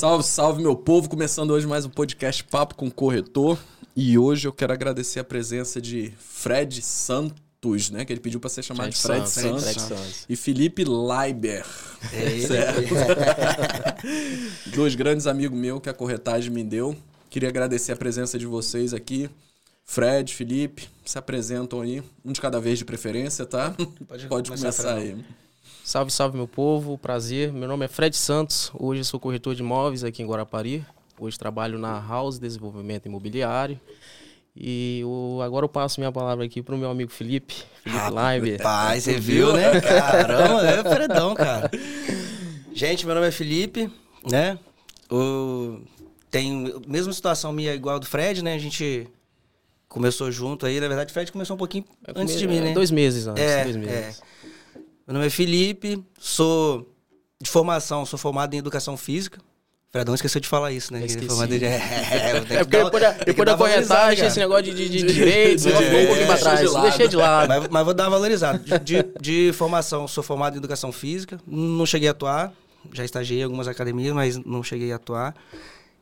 Salve, salve, meu povo. Começando hoje mais um podcast Papo com Corretor. E hoje eu quero agradecer a presença de Fred Santos, né? Que ele pediu para ser chamado de Fred Santos. Fred Santos. E Felipe Leiber. É certo? Dois grandes amigos meus que a corretagem me deu. Queria agradecer a presença de vocês aqui. Fred, Felipe, se apresentam aí, um de cada vez de preferência, tá? Pode, Pode começar, começar aí. Salve, salve meu povo, prazer. Meu nome é Fred Santos, hoje sou corretor de imóveis aqui em Guarapari. Hoje trabalho na House Desenvolvimento Imobiliário. E o, agora eu passo minha palavra aqui pro meu amigo Felipe, Felipe ah, Live. Pai, você viu, né? Caramba, é Fredão, cara. Gente, meu nome é Felipe, né? O, tem mesma situação minha igual do Fred, né? A gente começou junto aí. Na verdade, o Fred começou um pouquinho antes de mim, né? Dois meses antes. É, dois meses. É. Meu nome é Felipe, sou de formação, sou formado em educação física. Fredão esqueceu de falar isso, né? Esqueci. Formado de... é, é, porque depois, da, depois da corretagem, esse negócio de, de, de direitos, é, um pouquinho pra trás. De deixei de lado. Mas, mas, vou dar uma valorizada. De, de, de, formação, sou formado em educação física. Não cheguei a atuar. Já estagiei em algumas academias, mas não cheguei a atuar.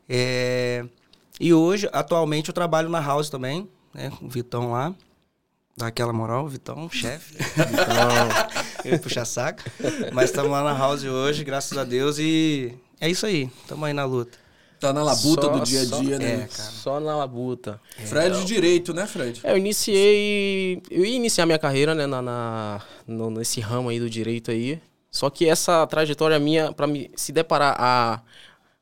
É, e hoje, atualmente, eu trabalho na House também, né? Com o Vitão lá. Dá aquela moral, Vitão, chefe. Vitão. puxar saco. Mas estamos lá na house hoje, graças a Deus, e é isso aí. Estamos aí na luta. Tá na labuta só, do dia a dia, só, né? É, cara. Só na labuta. É. Fred de Direito, né, Fred? É, eu iniciei. Eu ia iniciar minha carreira, né, na, na no, nesse ramo aí do direito aí. Só que essa trajetória minha, para me se deparar a,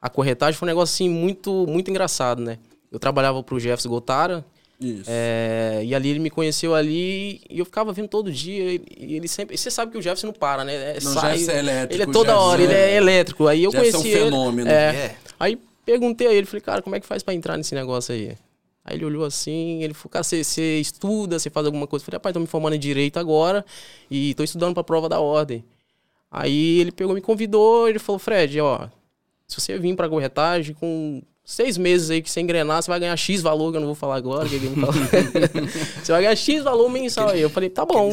a corretagem, foi um negócio assim muito, muito engraçado, né? Eu trabalhava pro Jefferson Gotara, isso. É, e ali ele me conheceu ali e eu ficava vendo todo dia. E ele sempre. Você sabe que o Jefferson não para, né? É, não, sai, Jefferson é elétrico. Ele é toda hora, ele é elétrico. Aí eu Jefferson conheci. É um fenômeno. Ele, é, é. Aí perguntei a ele, falei, cara, como é que faz para entrar nesse negócio aí? Aí ele olhou assim, ele falou, cara, você, você estuda, você faz alguma coisa? Eu falei, rapaz, tô me formando em direito agora e tô estudando pra prova da ordem. Aí ele pegou, me convidou, ele falou, Fred, ó, se você vir pra corretagem com seis meses aí que você engrenar, você vai ganhar X valor, que eu não vou falar agora, que ele falou. você vai ganhar X valor mensal aí. Eu falei, tá bom.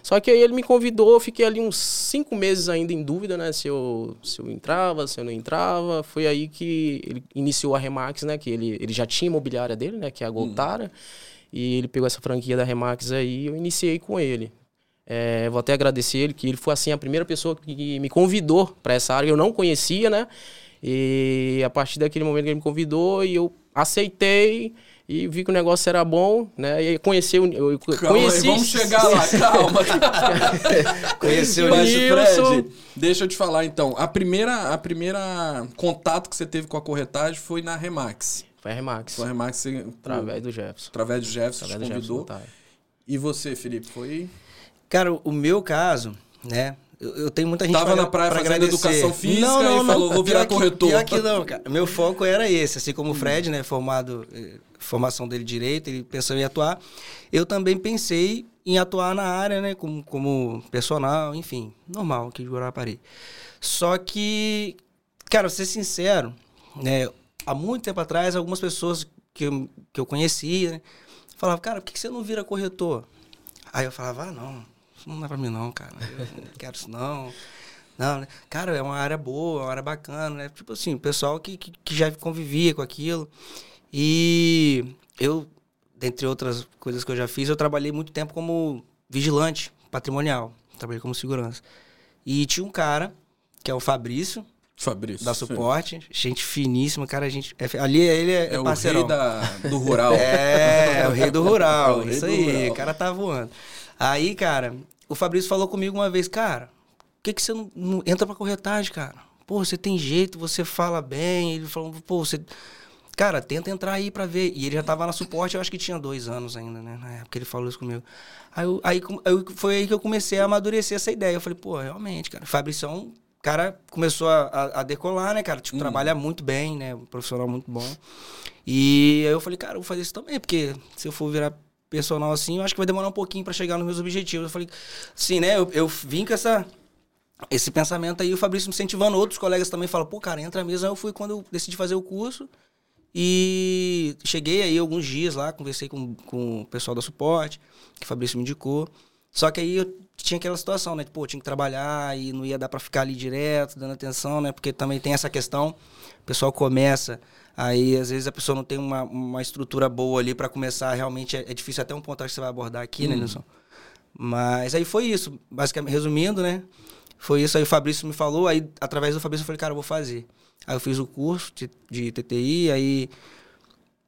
Só que aí ele me convidou, eu fiquei ali uns cinco meses ainda em dúvida, né? Se eu, se eu entrava, se eu não entrava. Foi aí que ele iniciou a Remax, né? Que ele, ele já tinha imobiliária dele, né? Que é a Goltara. Hum. E ele pegou essa franquia da Remax aí e eu iniciei com ele. É, vou até agradecer ele, que ele foi assim a primeira pessoa que me convidou para essa área. Eu não conhecia, né? E a partir daquele momento que ele me convidou, e eu aceitei e vi que o negócio era bom, né? E conheci eu calma conheci... Aí, vamos chegar lá, calma. conheci o Fred. Deixa eu te falar então. A primeira, a primeira contato que você teve com a corretagem foi na Remax. Foi a Remax. Foi a Remax. Você, através do Jefferson. Através do Jefferson, através te convidou. Jefferson, e você, Felipe, foi? Cara, o meu caso, né? Eu, eu tenho muita gente Tava pra, na praia fazendo agradecer. educação física não, não, e falou, vou virar que, corretor. Pior que não, cara. Meu foco era esse. Assim como o Fred, né? Formado, eh, formação dele direito, ele pensou em atuar. Eu também pensei em atuar na área, né? Como, como personal, enfim. Normal aqui de Guarapari. Só que, cara, pra ser sincero, né? Há muito tempo atrás, algumas pessoas que eu, que eu conhecia, né, falavam, cara, por que você não vira corretor? Aí eu falava, ah, não não dá pra mim não, cara. Eu não quero isso não. Não, né? Cara, é uma área boa, uma área bacana, né? Tipo assim, o pessoal que, que, que já convivia com aquilo. E eu, dentre outras coisas que eu já fiz, eu trabalhei muito tempo como vigilante patrimonial. Trabalhei como segurança. E tinha um cara, que é o Fabrício, Fabrício. Da suporte. Sim. Gente finíssima, cara. A gente, é, ali ele é, é, é o rei da, do rural. é, é o rei do rural. É isso aí. Rural. O cara tá voando. Aí, cara, o Fabrício falou comigo uma vez, cara, por que, que você não, não entra pra corretagem, cara? Pô, você tem jeito, você fala bem. Ele falou, pô, você. Cara, tenta entrar aí pra ver. E ele já tava na suporte, eu acho que tinha dois anos ainda, né? Na época ele falou isso comigo. Aí, eu, aí eu, foi aí que eu comecei a amadurecer essa ideia. Eu falei, pô, realmente, cara. Fabrício, é cara, começou a, a, a, decolar, né, cara? Tipo, hum. trabalha muito bem, né? Um profissional muito bom. E aí eu falei, cara, eu vou fazer isso também, porque se eu for virar personal assim, eu acho que vai demorar um pouquinho para chegar nos meus objetivos. Eu falei, sim, né? Eu, eu vim com essa, esse pensamento aí, o Fabrício me incentivando, outros colegas também falam, pô, cara, entra mesmo. Aí eu fui quando eu decidi fazer o curso. E cheguei aí alguns dias lá, conversei com, com o pessoal da suporte, que o Fabrício me indicou. Só que aí eu tinha aquela situação, né? Pô, tinha que trabalhar e não ia dar para ficar ali direto, dando atenção, né? Porque também tem essa questão, o pessoal começa, aí às vezes a pessoa não tem uma, uma estrutura boa ali para começar, realmente é, é, difícil até um ponto que você vai abordar aqui, né, hum. né, Nilson? Mas aí foi isso, basicamente, resumindo, né? Foi isso aí o Fabrício me falou, aí através do Fabrício eu falei, cara, eu vou fazer. Aí eu fiz o curso de, de TTI, aí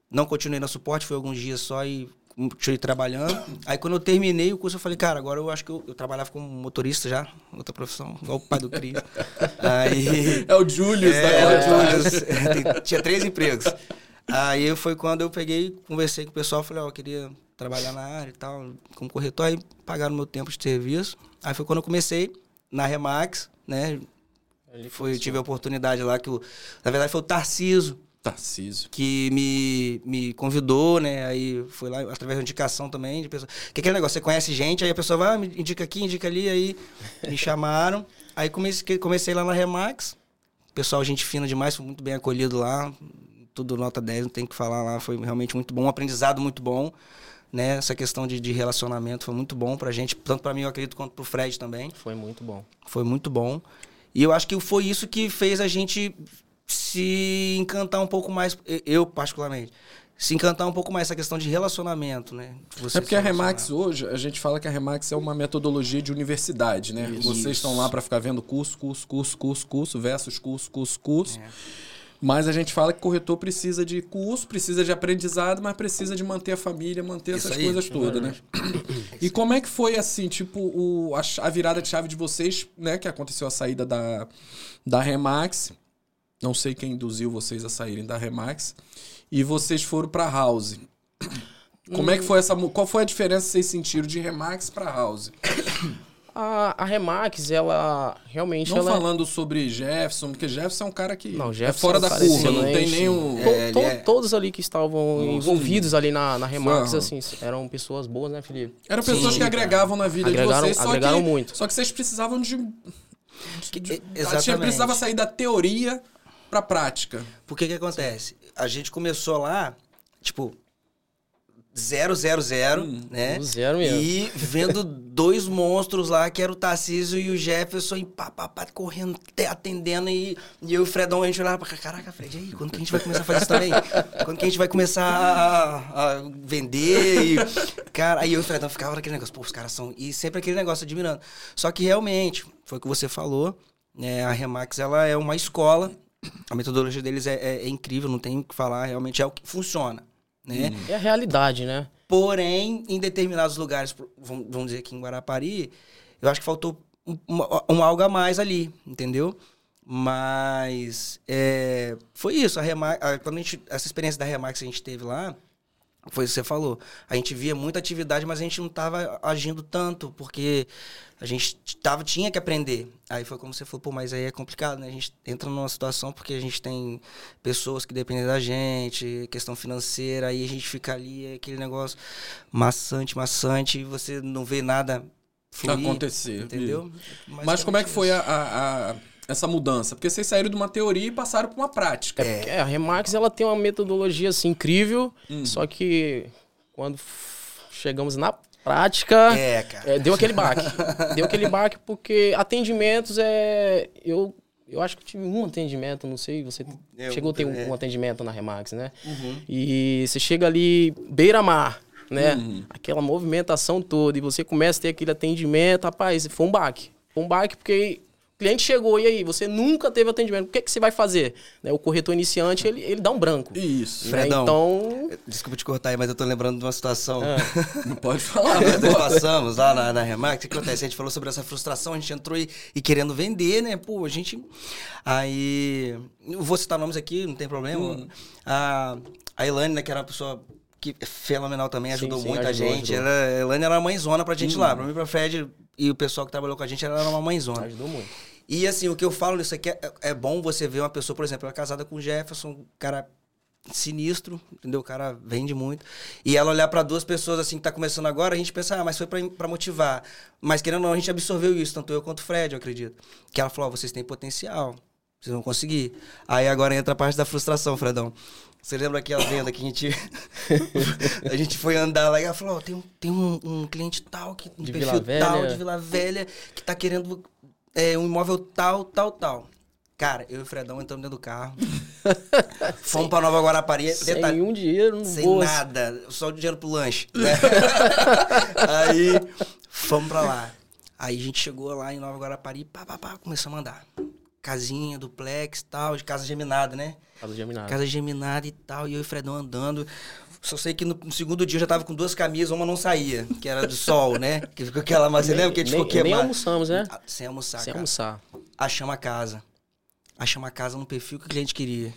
não continuei no suporte, foi alguns dias só e continuei trabalhando. Aí quando eu terminei o curso, eu falei, cara, agora eu acho que eu, eu trabalhava como motorista já, outra profissão, igual o pai do Cris. aí, é o Julius, é? É o Julius. Tem, tinha três empregos. Aí foi quando eu peguei, conversei com o pessoal, falei, ó, oh, eu queria trabalhar na área e tal, como corretor, aí pagaram meu tempo de serviço. Aí foi quando eu comecei na Remax, né? Foi, eu tive a oportunidade lá que, o, na verdade, foi o Tarciso. Tarciso. Que me, me convidou, né? Aí foi lá, através da indicação também de pessoa. Que aquele negócio, você conhece gente, aí a pessoa vai, ah, me indica aqui, indica ali, aí me chamaram. Aí comecei, comecei lá na Remax. Pessoal, gente fina demais, foi muito bem acolhido lá. Tudo nota 10, não tem que falar lá. Foi realmente muito bom, um aprendizado muito bom né? Essa questão de, de relacionamento foi muito bom pra gente, tanto para mim, eu acredito, quanto pro Fred também. Foi muito bom. Foi muito bom. E eu acho que foi isso que fez a gente se encantar um pouco mais, eu particularmente, se encantar um pouco mais essa questão de relacionamento, né? Você é porque a Remax hoje, a gente fala que a Remax é uma metodologia de universidade, né? Isso. Vocês estão lá para ficar vendo curso, curso, curso, curso, curso, versus curso, curso, curso. É. Mas a gente fala que corretor precisa de curso, precisa de aprendizado, mas precisa de manter a família, manter Isso essas aí, coisas todas, né? E como é que foi assim, tipo, o, a, a, virada de chave de vocês, né? Que aconteceu a saída da, da Remax. Não sei quem induziu vocês a saírem da Remax. E vocês foram pra House. Como é que foi essa. Qual foi a diferença que vocês sentiram de Remax pra House? A, a Remax, ela realmente. Não ela é falando é... sobre Jefferson, porque Jefferson é um cara que não, é fora da curva, não tem nenhum. É, to, to, é... Todos ali que estavam Nossa, envolvidos ali na, na Remax, assim, eram pessoas boas, né, Felipe? Eram pessoas sim, que agregavam na vida agregaram, de vocês, agregaram só que, muito. Só que vocês precisavam de. de, de Exatamente. Precisava sair da teoria pra prática. Porque que acontece? A gente começou lá, tipo, zero, zero, zero, hum, né? Zero mesmo. E vendo dois monstros lá, que era o Tarcísio e o Jefferson, e pá, pá, pá, correndo, atendendo, e, e eu e o Fredão, a gente olhava pra caraca, Fred, aí, quando que a gente vai começar a fazer isso também? Quando que a gente vai começar a, a vender? E, cara, aí eu e o Fredão ficava naquele negócio, pô, os caras são... E sempre aquele negócio admirando. Só que realmente, foi o que você falou, né? A Remax, ela é uma escola, a metodologia deles é, é, é incrível, não tem o que falar, realmente é o que funciona né? É a realidade, né? Porém, em determinados lugares, vamos dizer aqui em Guarapari, eu acho que faltou um, um algo a mais ali, entendeu? Mas é, foi isso. A Remax, a, quando a gente, essa experiência da Remax que a gente teve lá, foi o que você falou. A gente via muita atividade, mas a gente não estava agindo tanto, porque a gente tava, tinha que aprender. Aí foi como você falou, pô, mas aí é complicado, né? A gente entra numa situação porque a gente tem pessoas que dependem da gente, questão financeira, aí a gente fica ali, é aquele negócio maçante, maçante, e você não vê nada fluir, acontecer. Entendeu? Mas, como é que foi a, a, a essa mudança? Porque vocês saíram de uma teoria e passaram para uma prática. É, é a Remax ela tem uma metodologia assim, incrível, hum. só que quando chegamos na prática, é, é, deu aquele baque. deu aquele baque porque atendimentos é. Eu, eu acho que tive um atendimento, não sei, você eu, chegou a ter um, é. um, atendimento na Remax, né? Uhum. E você chega ali, beira-mar, né? Uhum. Aquela movimentação toda, e você começa a ter aquele atendimento, rapaz, foi um baque. Foi um baque porque cliente chegou, e aí, você nunca teve atendimento, o que, que você vai fazer? Né, o corretor iniciante, ele, ele dá um branco. Isso. Né? Fredão, então... Desculpa te cortar aí, mas eu tô lembrando de uma situação. É. Não pode falar, né? Nós passamos lá na, na Remax, o que acontece? A gente falou sobre essa frustração, a gente entrou e, e querendo vender, né? Pô, a gente... Aí... Eu vou citar nomes aqui, não tem problema. Hum. A, a Elane, né, que era uma pessoa que é fenomenal também, ajudou sim, sim, muito ajudou, a gente. Ela, a Elane era uma mãezona pra gente hum. lá. Pra mim, pra Fred e o pessoal que trabalhou com a gente, ela era uma mãezona. Ajudou muito. E assim, o que eu falo nisso aqui é, é bom você ver uma pessoa, por exemplo, ela é casada com o Jefferson, um cara sinistro, entendeu? O cara vende muito. E ela olhar para duas pessoas assim que tá começando agora, a gente pensa, ah, mas foi para motivar. Mas querendo ou não, a gente absorveu isso, tanto eu quanto o Fred, eu acredito. Que ela falou, oh, vocês têm potencial, vocês vão conseguir. Aí agora entra a parte da frustração, Fredão. Você lembra aquela venda que a gente. a gente foi andar lá e ela falou: oh, tem, tem um, um, cliente tal, que, um de perfil Vila tal, Velha. de Vila Velha, que tá querendo é, um imóvel tal, tal, tal. Cara, eu e o Fredão entramos dentro do carro. Fomos pra Nova Guarapari. Sem detalhe, um dinheiro no sem bolso. nada, só o dinheiro pro lanche. Né? Aí fomos pra lá. Aí a gente chegou lá em Nova Guarapari, pá, pá, pá, começamos a andar. Casinha, duplex tal, de casa geminada, né? Casa geminada. Casa geminada e tal, e eu e o Fredão andando. Só sei que no, no segundo dia eu já tava com duas camisas, uma não saía, que era do sol, né? Que ficou aquela, mas você lembra que a gente nem, ficou queimado? nem almoçamos, né? Ah, Sem almoçar, Sem cara. almoçar. Achamos a casa. Achamos a casa no perfil que o cliente queria.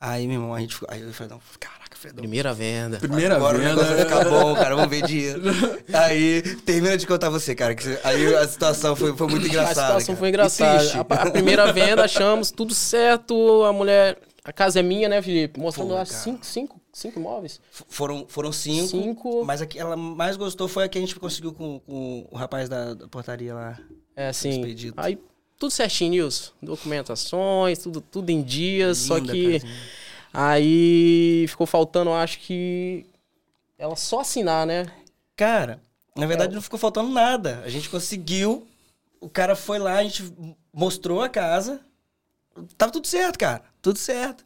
Aí, meu irmão, a gente ficou. Aí eu o Fredão, caraca, Fredão. Primeira venda. Primeira Agora o venda. negócio vai ficar bom, cara. Vamos ver dinheiro. Aí, termina de contar você, cara. que aí a situação foi, foi muito engraçada. a situação cara. foi engraçada. A, a primeira venda, achamos tudo certo. A mulher. A casa é minha, né, Felipe? Mostrando Pô, lá cara. cinco, cinco, cinco imóveis. F- Foram, foram cinco, Cinco. Mas a que ela mais gostou foi a que a gente conseguiu com, com o rapaz da, da portaria lá. É. Expedito. Aí, tudo certinho, Nilson. Documentações, tudo, tudo em dias. Só Linda que. casinha. Aí ficou faltando, acho que. Ela só assinar, né? Cara, na verdade não ficou faltando nada. A gente conseguiu. O cara foi lá, a gente mostrou a casa. Tava tudo certo, cara. Tudo certo.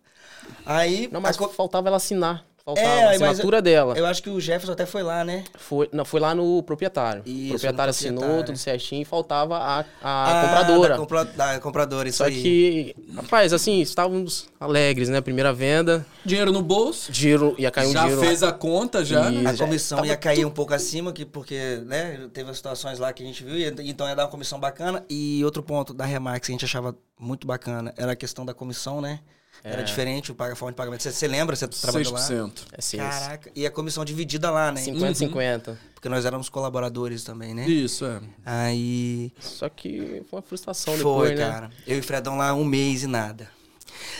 Aí. Não, mas a faltava ela assinar. Faltava É, a mas assinatura dela. eu acho que o Jefferson até foi lá, né? Foi, não, foi lá no proprietário. Isso, o proprietário no assinou, proprietário. tudo certinho, e faltava a, a Ah, compradora. Da, compra- da compradora, isso Só aí. que, rapaz, assim, estávamos alegres, né? Primeira venda, Dinheiro no bolso. dinheiro, ia cair um já dinheiro. fez a conta, já. E- A já comissão ia cair um pouco acima, que, porque, né, teve as situações lá que a gente viu, e, então ia dar uma comissão bacana. E outro ponto da Remax que a gente achava muito bacana era a questão da comissão, né? Era É. diferente o forma de pagamento. Você, você lembra? Você trabalhou lá? 6%. É assim, Caraca. E a comissão dividida lá, né? 50-50. Porque nós éramos colaboradores também, né? Isso, é. Aí. Só que foi uma frustração Foi, depois, né? cara. Eu e o Fredão lá um mês e nada.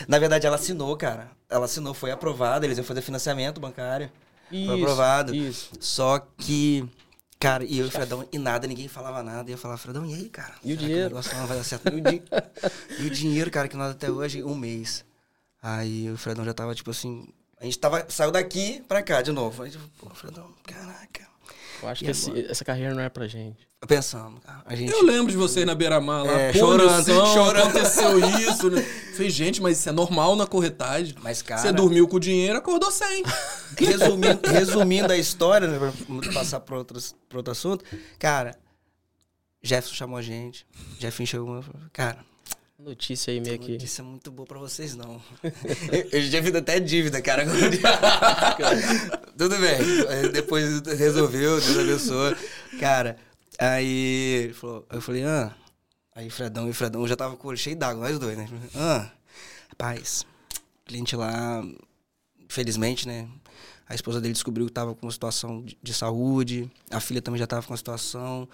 Na verdade, ela assinou, cara. Ela assinou, foi aprovada, eles iam fazer financiamento bancário. Isso, aprovado. Isso. Só que, cara, e eu e o Fredão, e nada, ninguém falava nada. E eu falava, Fredão, e aí, cara? E o dinheiro? negócio não vai dar certo? E o, di- e o dinheiro, cara, que nós até hoje, um mês. Aí o Fredão já tava, tipo assim. A gente tava, saiu daqui pra cá de novo. Aí, tipo, pô, Fredão, caraca. Eu acho E que esse- essa carreira não é pra gente. Pensando, cara. A gente. Eu lembro de você na beira-mar lá, É, chorando, chorando. aconteceu isso. Né? Falei, gente, mas isso é normal na corretagem. Mas, cara. Você dormiu com o dinheiro, acordou sem. Resumindo, resumindo a história, né, pra passar para outros, pra outro assunto, cara, Jefferson chamou a gente, Jeffinho chegou e falou, cara, Notícia aí meio que. isso é muito boa pra vocês, não. eu, eu já fiz até dívida, cara. Tudo bem. Depois resolveu, Deus abençoou. Cara, aí ele falou, eu falei, ah. Aí Fredão e Fredão já tava com o olho cheio d'água, nós dois, né? Ah, rapaz, cliente lá, felizmente, né? A esposa dele descobriu que tava com uma situação de, de saúde, a filha também já tava com uma situação.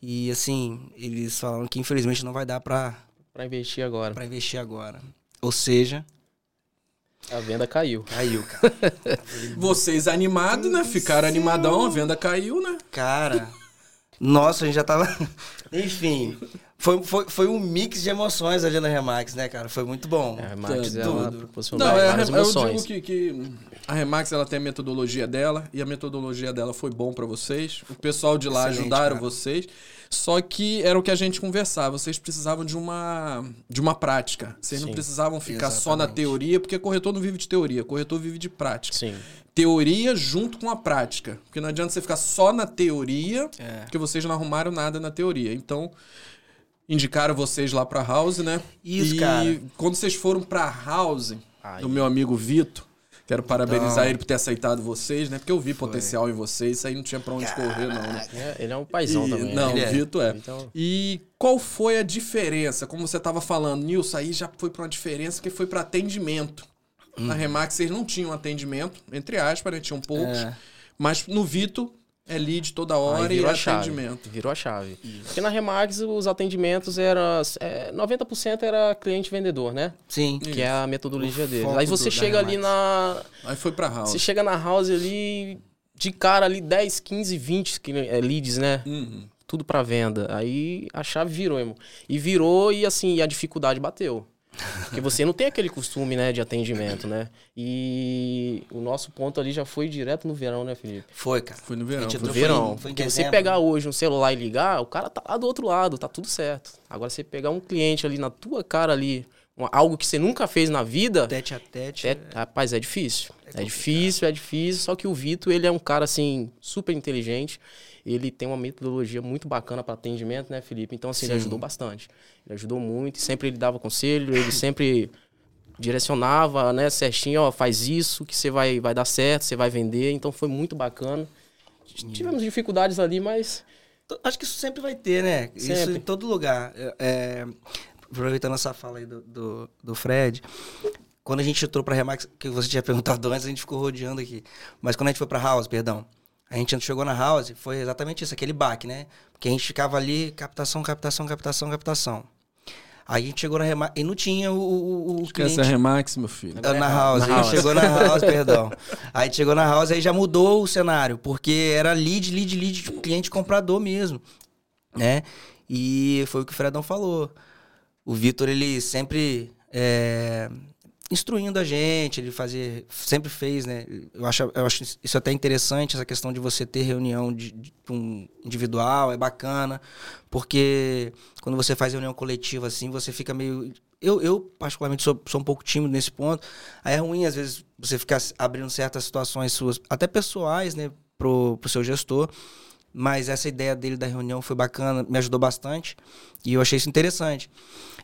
E assim, eles falaram que infelizmente não vai dar pra, Pra investir agora. pra investir agora. Ou seja, A venda caiu. caiu, cara. Vocês animados, né? Ficaram animadão, a venda caiu, né? Cara, nossa, a gente já tava. Enfim, foi, foi, foi um mix de emoções ali na Remax, né, cara? Foi muito bom. É, a Max, Tudo. ela proporcionou Não, é, várias eu digo emoções. que, que a Remax ela tem a metodologia dela e a metodologia dela foi bom pra vocês. O pessoal de lá Excelente, ajudaram cara. vocês. Só que era o que a gente conversava, vocês precisavam de uma de uma prática. Vocês não Sim. precisavam ficar só na Exatamente. teoria, porque corretor não vive de teoria, corretor vive de prática. Sim. Teoria junto com a prática. Porque não adianta você ficar só na teoria, É. porque vocês não arrumaram nada na teoria. Então, indicaram vocês lá pra House, né? Isso, e cara. quando vocês foram pra House, Aí. do meu amigo Vitor, quero parabenizar Então. ele por ter aceitado vocês, né? Porque eu vi potencial em vocês, isso aí não tinha pra onde correr, não, né? É, ele é um paizão E- também. Não, né? É. o Vitor é. Então- E qual foi a diferença? Como você tava falando, Nilson, aí já foi pra uma diferença que foi pra atendimento. Na Hum. Remax vocês não tinham atendimento, entre aspas, né? Tinham poucos. É. Mas no Vitor é lead toda hora e virou é a chave. atendimento. Virou a chave. Porque na Remax os atendimentos eram. É, 90% era cliente vendedor, né? Sim. Que é a metodologia O deles. foco Aí você do- chega ali na. Aí foi pra House. Você chega na house ali, de cara ali, 10, 15, 20 que- é, leads, né? Uhum. Tudo pra venda. Aí a chave virou, irmão. E virou e assim, a dificuldade bateu. Porque você não tem aquele costume, né, de atendimento, né? E o nosso ponto ali já foi direto no verão, né, Felipe? Foi, cara. Foi no verão. No verão. Foi Porque você pegar hoje um celular e ligar, o cara tá lá do outro lado, tá tudo certo. Agora você pegar um cliente ali na tua cara ali, algo que você nunca fez na vida. Tete a tete. É, rapaz, é difícil. É, é difícil, é difícil. Só que o Vitor, ele é um cara, assim, super inteligente. Ele tem uma metodologia muito bacana para atendimento, né, Felipe? Então, assim, Sim. ele ajudou bastante. Ele ajudou muito. Sempre ele dava conselho, ele sempre direcionava, né, certinho, ó, faz isso que você vai, vai dar certo, você vai vender. Então, foi muito bacana. Tivemos dificuldades ali, mas... Acho que isso sempre vai ter, né? Sempre. Isso em todo lugar. É, aproveitando essa fala aí do, do, do Fred, quando a gente entrou pra Remax, que você tinha perguntado antes, a gente ficou rodeando aqui. Mas quando a gente foi pra House, perdão, a gente chegou na House, foi exatamente isso, aquele baque, né? Porque a gente ficava ali, captação, captação, captação, captação. Aí a gente chegou na Remax e não tinha o, o, o Esquece cliente. a Remax, meu filho. Na, na House. Na a gente house. chegou na House, perdão. Aí a gente chegou na House, aí já mudou o cenário, porque era lead, lead, lead, cliente comprador mesmo, né? E foi o que o Fredão falou o Vitor, ele sempre é, instruindo a gente, ele fazia, sempre fez, né? Eu acho, eu acho isso até interessante, essa questão de você ter reunião de, de um individual, é bacana, porque quando você faz reunião coletiva assim, você fica meio. Eu, eu particularmente, sou, sou um pouco tímido nesse ponto. Aí é ruim, às vezes, você ficar abrindo certas situações suas, até pessoais, né, pro, pro seu gestor. Mas essa ideia dele da reunião foi bacana, me ajudou bastante. E eu achei isso interessante.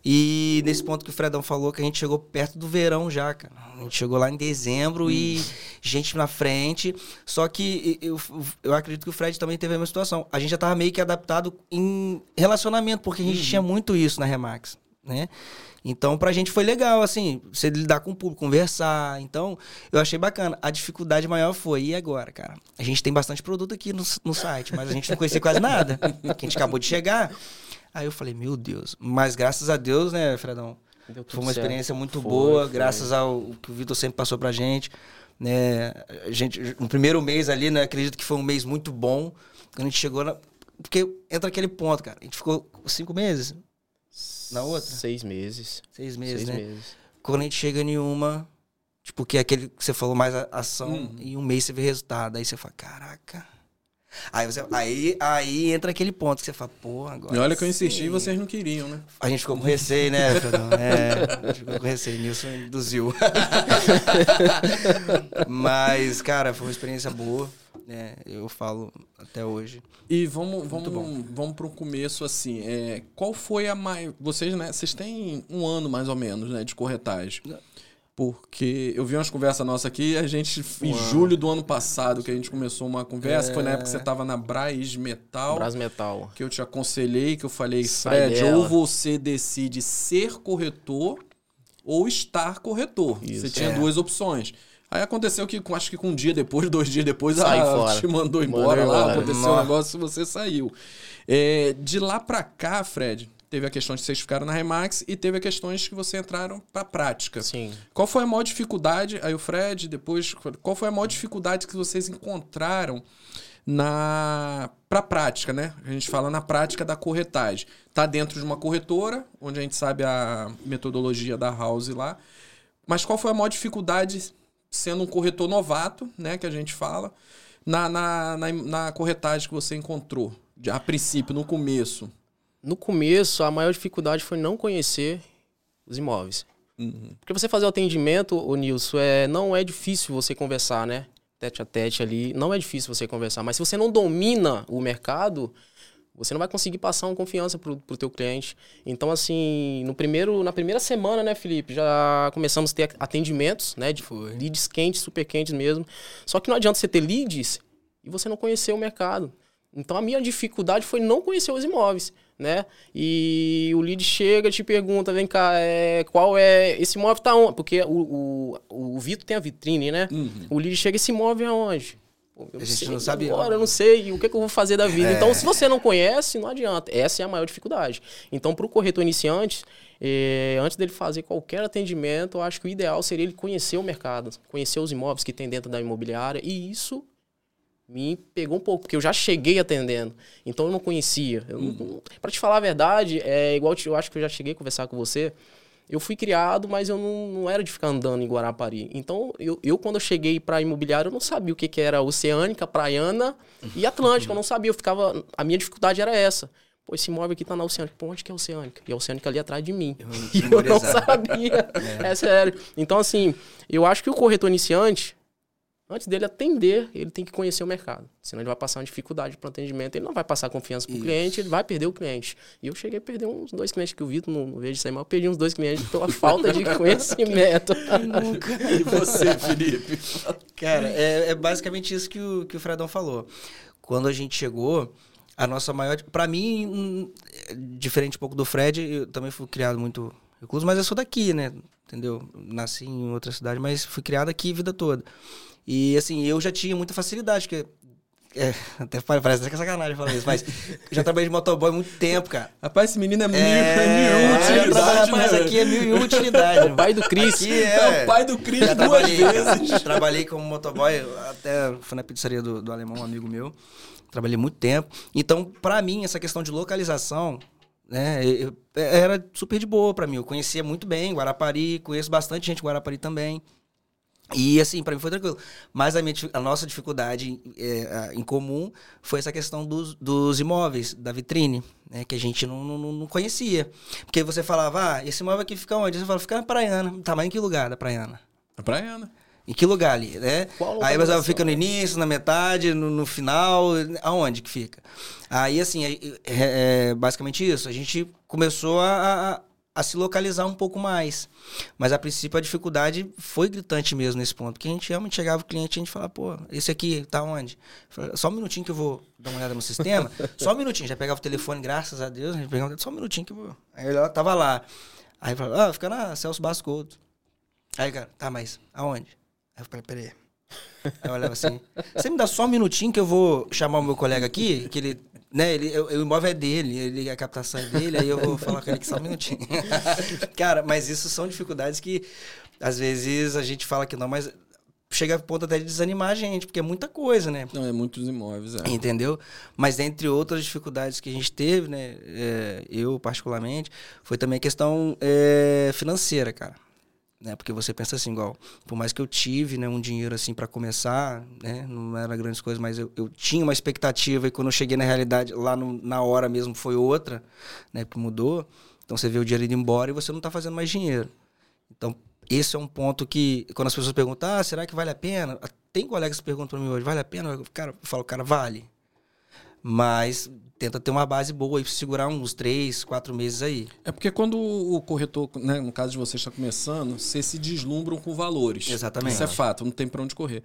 E nesse ponto que o Fredão falou, que a gente chegou perto do verão já, cara. A gente chegou lá em dezembro e gente na frente. Só que eu, eu acredito que o Fred também teve a mesma situação. A gente já tava meio que adaptado em relacionamento, porque a gente uhum. tinha muito isso na Remax, né? Então, pra gente foi legal, assim, você lidar com o público, conversar. Então, eu achei bacana. A dificuldade maior foi, e agora, cara? A gente tem bastante produto aqui no, no site, mas a gente não conhecia quase nada. Que a gente acabou de chegar. Aí eu falei, meu Deus. Mas graças a Deus, né, Fredão? Foi uma experiência muito foi, boa, foi. graças ao que o Vitor sempre passou pra gente. Né? A gente, no primeiro mês ali, né, acredito que foi um mês muito bom. Quando a gente chegou na... Porque entra aquele ponto, cara. A gente ficou cinco meses na outra? Seis meses. Seis meses, Seis né? Meses. Quando a gente chega em uma, tipo, que é aquele que você falou mais ação, hum. em um mês você vê resultado. Aí você fala, caraca. Aí, você, aí, aí entra aquele ponto que você fala, pô, agora. E olha que eu insisti e vocês não queriam, né? A gente ficou com receio, né, É, a gente ficou com receio, Nilson induziu. Mas, cara, foi uma experiência boa. né eu falo até hoje. E vamos, vamos, vamos para o começo assim. É, qual foi a mais. Vocês, né? Vocês têm um ano mais ou menos, né, de corretagem. Porque eu vi umas conversas nossas aqui, a gente, em julho do ano passado, que a gente começou uma conversa, é... foi na época que você tava na Braz Metal. Braz Metal. Que eu te aconselhei, que eu falei, Sai Fred, dela. ou você decide ser corretor ou estar corretor. Isso, você tinha é. duas opções. Aí aconteceu que, acho que com um dia depois, dois dias depois, Sai a fora. te mandou embora lá, embora. aconteceu Nossa. um negócio e você saiu. É, de lá pra cá, Fred, teve a questão de vocês ficaram na Remax e teve a questões que você entraram para prática. Sim. Qual foi a maior dificuldade? Aí o Fred, depois, qual foi a maior dificuldade que vocês encontraram na para prática, né? A gente fala na prática da corretagem. Tá dentro de uma corretora, onde a gente sabe a metodologia da House lá. Mas qual foi a maior dificuldade sendo um corretor novato, né, que a gente fala, na, na, na, na corretagem que você encontrou, a princípio, no começo? No começo, a maior dificuldade foi não conhecer os imóveis. Uhum. Porque você fazer o atendimento, o Nilson, é, não é difícil você conversar, né? Tete a tete ali, não é difícil você conversar. Mas se você não domina o mercado, você não vai conseguir passar uma confiança pro, pro teu cliente. Então, assim, no primeiro, na primeira semana, né, Felipe, já começamos a ter atendimentos, né? De Foi. leads quentes, super quentes mesmo. Só que não adianta você ter leads e você não conhecer o mercado. Então, a minha dificuldade foi não conhecer os imóveis né? E o lead chega te pergunta, vem cá, é, qual é. Esse imóvel tá onde? Porque o, o, o Vitor tem a vitrine, né? Uhum. O lead chega, esse imóvel é onde? Pô, a gente não sabe. Agora, eu não sei o que, que eu vou fazer da vida. É. Então, se você não conhece, não adianta. Essa é a maior dificuldade. Então, para o corretor iniciante, eh, antes dele fazer qualquer atendimento, eu acho que o ideal seria ele conhecer o mercado, conhecer os imóveis que tem dentro da imobiliária. E isso me pegou um pouco, porque eu já cheguei atendendo. Então eu não conhecia. Uhum. Para te falar a verdade, é igual eu acho que eu já cheguei a conversar com você. eu fui criado, mas eu não, não era de ficar andando em Guarapari. Então, eu, eu quando eu cheguei para imobiliário, eu não sabia o que, que era oceânica, praiana e atlântica. Eu não sabia, eu ficava. A minha dificuldade era essa. Pô, esse imóvel aqui tá na Oceânica. Pô, onde que é a Oceânica? E a Oceânica ali atrás de mim. Eu, e eu não sabia. É. é sério. Então, assim, eu acho que o corretor iniciante, antes dele atender, ele tem que conhecer o mercado. Senão ele vai passar uma dificuldade para atendimento, ele não vai passar confiança pro Isso. cliente, ele vai perder o cliente. E eu cheguei a perder uns dois clientes que o Vitor não, não vejo isso aí, mas eu perdi uns dois clientes pela falta de conhecimento. E você, Felipe? Cara, é, é, basicamente isso que o, que o Fredão falou. Quando a gente chegou, a nossa maior. para mim, diferente um pouco do Fred, eu também fui criado muito recluso, mas eu sou daqui, né? Entendeu? Nasci em outra cidade, mas fui criado aqui a vida toda. E assim, eu já tinha muita facilidade, porque. É, até parece que é sacanagem falar isso, mas já trabalhei de motoboy há muito tempo, cara. Rapaz, esse menino é mil, é, mil e um utilidade. Rapaz, aqui é mil e utilidade. É o pai do Cris. É, é o pai do Cris duas trabalhei, vezes. Trabalhei como motoboy, até fui na pizzaria do, do alemão, um amigo meu. Trabalhei muito tempo. Então, para mim, essa questão de localização né, eu, era super de boa para mim. Eu conhecia muito bem Guarapari, conheço bastante gente em Guarapari também. E assim, para mim foi tranquilo. Mas a, minha, a nossa dificuldade é, em comum foi essa questão dos, dos imóveis, da vitrine, né? Que a gente não, não, não conhecia. Porque você falava, ah, esse imóvel aqui fica onde? Você fala, fica na Praiana. Tá, mas em que lugar da Praiana? Na Praiana. Em que lugar ali, né? Aí mas fica no início, na metade, no, no, final, aonde que fica? Aí, assim, é, é, é basicamente isso. A gente começou a, a a se localizar um pouco mais. Mas a princípio a dificuldade foi gritante mesmo nesse ponto, porque a gente realmente chegava o cliente e a gente falava, pô, esse aqui tá onde? Só um minutinho que eu vou dar uma olhada no sistema. só um minutinho, já pegava o telefone, graças a Deus, a gente pegava só um minutinho que eu vou. Aí ela tava lá. Aí falava, ah, fica na Celso Bascoto. Aí, cara, tá, mas aonde? Aí eu falei, peraí. Aí eu olhava assim, você me dá só um minutinho que eu vou chamar o meu colega aqui, que ele né, ele, o, o imóvel é dele, ele, a captação é dele, aí eu vou falar com ele que só um minutinho. Cara, mas isso são dificuldades que às vezes a gente fala que não, mas chega a ponto até de desanimar a gente, porque é muita coisa, né? Não, é muitos imóveis, é. Entendeu? Mas entre outras dificuldades que a gente teve, né, é, eu particularmente, foi também a questão é, financeira, cara né? Porque você pensa assim, igual, por mais que eu tive, né, um dinheiro assim para começar, né, não era grandes coisas, mas eu, eu tinha uma expectativa e quando eu cheguei na realidade, lá no, na hora mesmo foi outra, né, que mudou. Então você vê o dinheiro indo embora e você não está fazendo mais dinheiro. Então, esse é um ponto que, quando as pessoas perguntam, ah, será que vale a pena? Tem colegas que perguntam para mim hoje, vale a pena? Cara, eu falo, cara, vale. Mas tenta ter uma base boa e segurar uns três, quatro meses aí. É porque quando o corretor, né, no caso de vocês está começando, vocês se deslumbram com valores. Exatamente. Isso é fato, não tem para onde correr.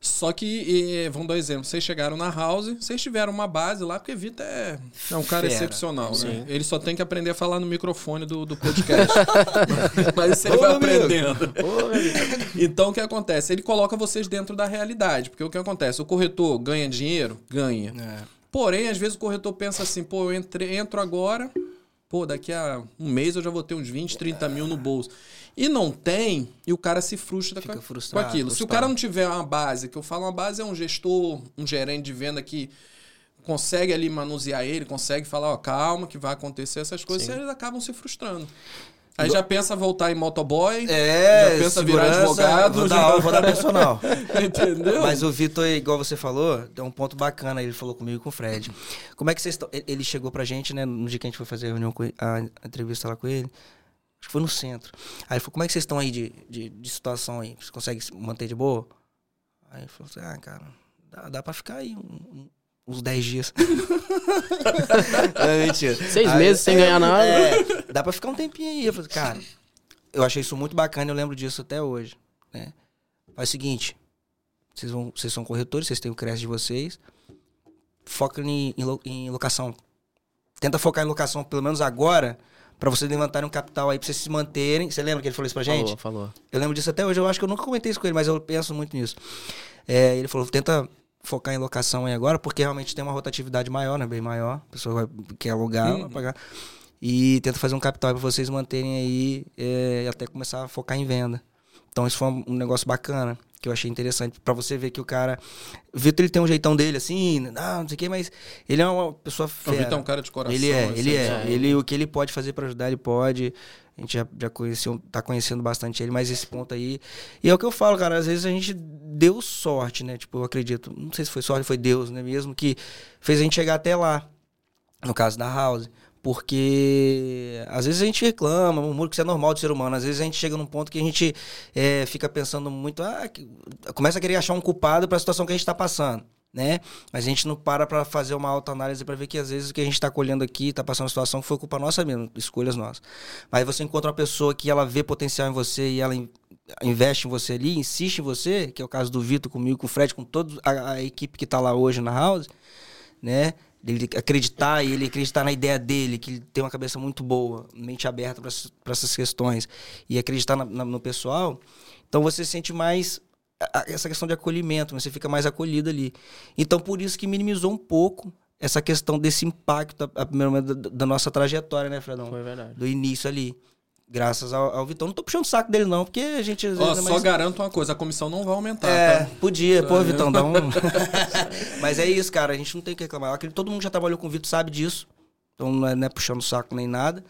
Só que, e, vamos dar um exemplo, vocês chegaram na House, vocês tiveram uma base lá, porque Vita é, é um cara Fera. excepcional, Sim. né? Ele só tem que aprender a falar no microfone do, do podcast. Mas isso ele Ô, vai aprendendo. Ô, então, o que acontece? Ele coloca vocês dentro da realidade, porque o que acontece? O corretor ganha dinheiro? Ganha. É. Porém, às vezes o corretor pensa assim, pô, eu entre, entro agora, pô, daqui a um mês eu já vou ter uns 20, 30 mil no bolso. E não tem, e o cara se frustra com, com, aquilo. Frustrado. Se o cara não tiver uma base, que eu falo uma base é um gestor, um gerente de venda que consegue ali manusear ele, consegue falar, ó, calma, que vai acontecer essas coisas, Sim. eles acabam se frustrando. Aí já pensa voltar em motoboy. É, já pensa virar advogado. Vou, já... dar, vou dar personal. Entendeu? Mas o Vitor, igual você falou, tem um ponto bacana. Ele falou comigo e com o Fred. Como é que vocês estão? Ele chegou pra gente, né? No dia que a gente foi fazer a reunião com ele, a entrevista lá com ele. Acho que foi no centro. Aí ele falou: Como é que vocês estão aí de, de, de situação aí? Vocês conseguem se manter de boa? Aí ele falou assim: Ah, cara, dá, dá pra ficar aí um, uns 10 dias. é, mentira. Seis aí, meses sem é, ganhar nada. É, dá pra ficar um tempinho aí. Eu falei, cara, eu achei isso muito bacana, eu lembro disso até hoje. Né? Faz o seguinte: vocês, vão, vocês são corretores, vocês têm o crédito de vocês. Foca em, em, em locação. Tenta focar em locação, pelo menos agora, para vocês levantarem um capital aí, pra vocês se manterem. Você lembra que ele falou isso pra gente? Falou, falou. Eu lembro disso até hoje. Eu acho que eu nunca comentei isso com ele, mas eu penso muito nisso. É, ele falou: tenta focar em locação aí agora, porque realmente tem uma rotatividade maior, né? Bem maior. A pessoa vai, quer alugar, uhum. vai pagar. E tenta fazer um capital para vocês manterem aí é, e até começar a focar em venda. Então isso foi um, um negócio bacana, que eu achei interessante, para você ver que o cara. O Vitor ele tem um jeitão dele, assim, não, não sei o quê, mas ele é uma pessoa fera. O Vitor é um cara de coração. Ele é, assim, ele é. é. Ele, o que ele pode fazer para ajudar, ele pode. A gente já, já conheceu, tá conhecendo bastante ele, mas esse ponto aí. E é o que eu falo, cara, às vezes a gente deu sorte, né? Tipo, eu acredito, não sei se foi sorte, foi Deus, né? Mesmo que fez a gente chegar até lá. No caso da House. Porque às vezes a gente reclama, murmura que isso é normal de ser humano. Às vezes a gente chega num ponto que a gente é, fica pensando muito, ah, que, começa a querer achar um culpado para a situação que a gente está passando né? Mas a gente não para para fazer uma autoanálise para ver que às vezes o que a gente está colhendo aqui, está passando uma situação, foi culpa nossa mesmo, escolhas nossas. Mas você encontra uma pessoa que ela vê potencial em você e ela investe em você ali, insiste em você, que é o caso do Vitor comigo, com o Fred, com toda a, a equipe que está lá hoje na House, né? Ele acreditar e ele acreditar na ideia dele, que ele tem uma cabeça muito boa, mente aberta para essas questões e acreditar na, na, no pessoal. Então você se sente mais essa questão de acolhimento, você fica mais acolhido ali. Então, por isso que minimizou um pouco essa questão desse impacto a, da, da, nossa trajetória, né, Fredão? Foi verdade. Do início ali. Graças ao, ao Vitão. Não tô puxando o saco dele, não, porque a gente. Às vezes, Ó, é só mais... garanto uma coisa: a comissão não vai aumentar. É, tá? podia. Pô, Vitão, dá um. mas é isso, cara. A gente não tem que reclamar. Todo mundo já trabalhou com o Vitor, sabe disso. Então não é, não é puxando o saco nem nada.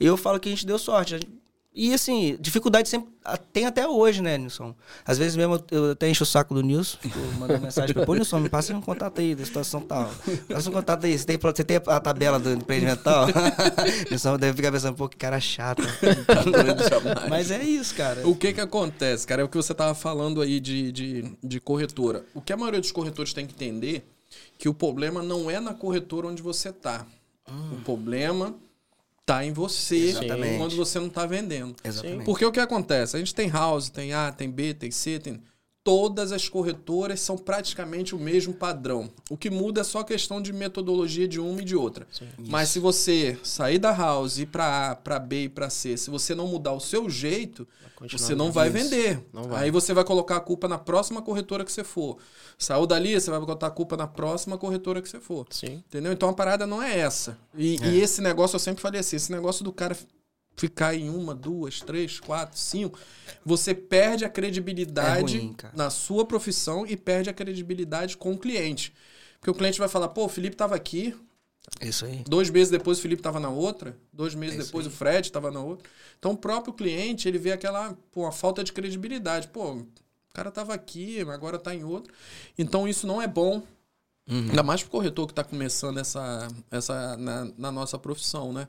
Eu falo que a gente deu sorte. A gente, e assim, dificuldade sempre tem até hoje, né, Nilson? Às vezes mesmo eu até encho o saco do Nilson, mando mensagem pra ele, pô, Nilson, me passa um contato aí da situação tal. Passa um contato aí, você tem, você tem a tabela do empreendimento tal? Nilson deve ficar pensando, pô, que cara chato. Mas é isso, cara. O que que acontece, cara? É o que você tava falando aí de, de, de corretora. O que a maioria dos corretores tem que entender que o problema não é na corretora onde você tá. Hum. O problema tá em você Exatamente. quando você não tá vendendo. Exatamente. Porque o que acontece? A gente tem house, tem A, tem B, tem C, tem todas as corretoras são praticamente o mesmo padrão. O que muda é só a questão de metodologia de uma e de outra. Sim, Mas se você sair da house e para A, para B e para C, se você não mudar o seu jeito, você não vai vender. Não vai. Aí você vai colocar a culpa na próxima corretora que você for. Saiu dali, você vai botar a culpa na próxima corretora que você for. Sim. Entendeu? Então a parada não é essa. E, é. e esse negócio, eu sempre falei assim, esse negócio do cara ficar em uma, duas, três, quatro, cinco, você perde a credibilidade é ruim, na sua profissão e perde a credibilidade com o cliente. Porque o cliente vai falar, pô, o Felipe estava aqui. Isso aí. Dois meses depois o Felipe estava na outra. Dois meses é depois aí. o Fred estava na outra. Então o próprio cliente, ele vê aquela, pô, a falta de credibilidade. Pô, o cara estava aqui, agora está em outro. Então isso não é bom Uhum. Ainda mais pro corretor que está começando essa, essa na, na, nossa profissão, né?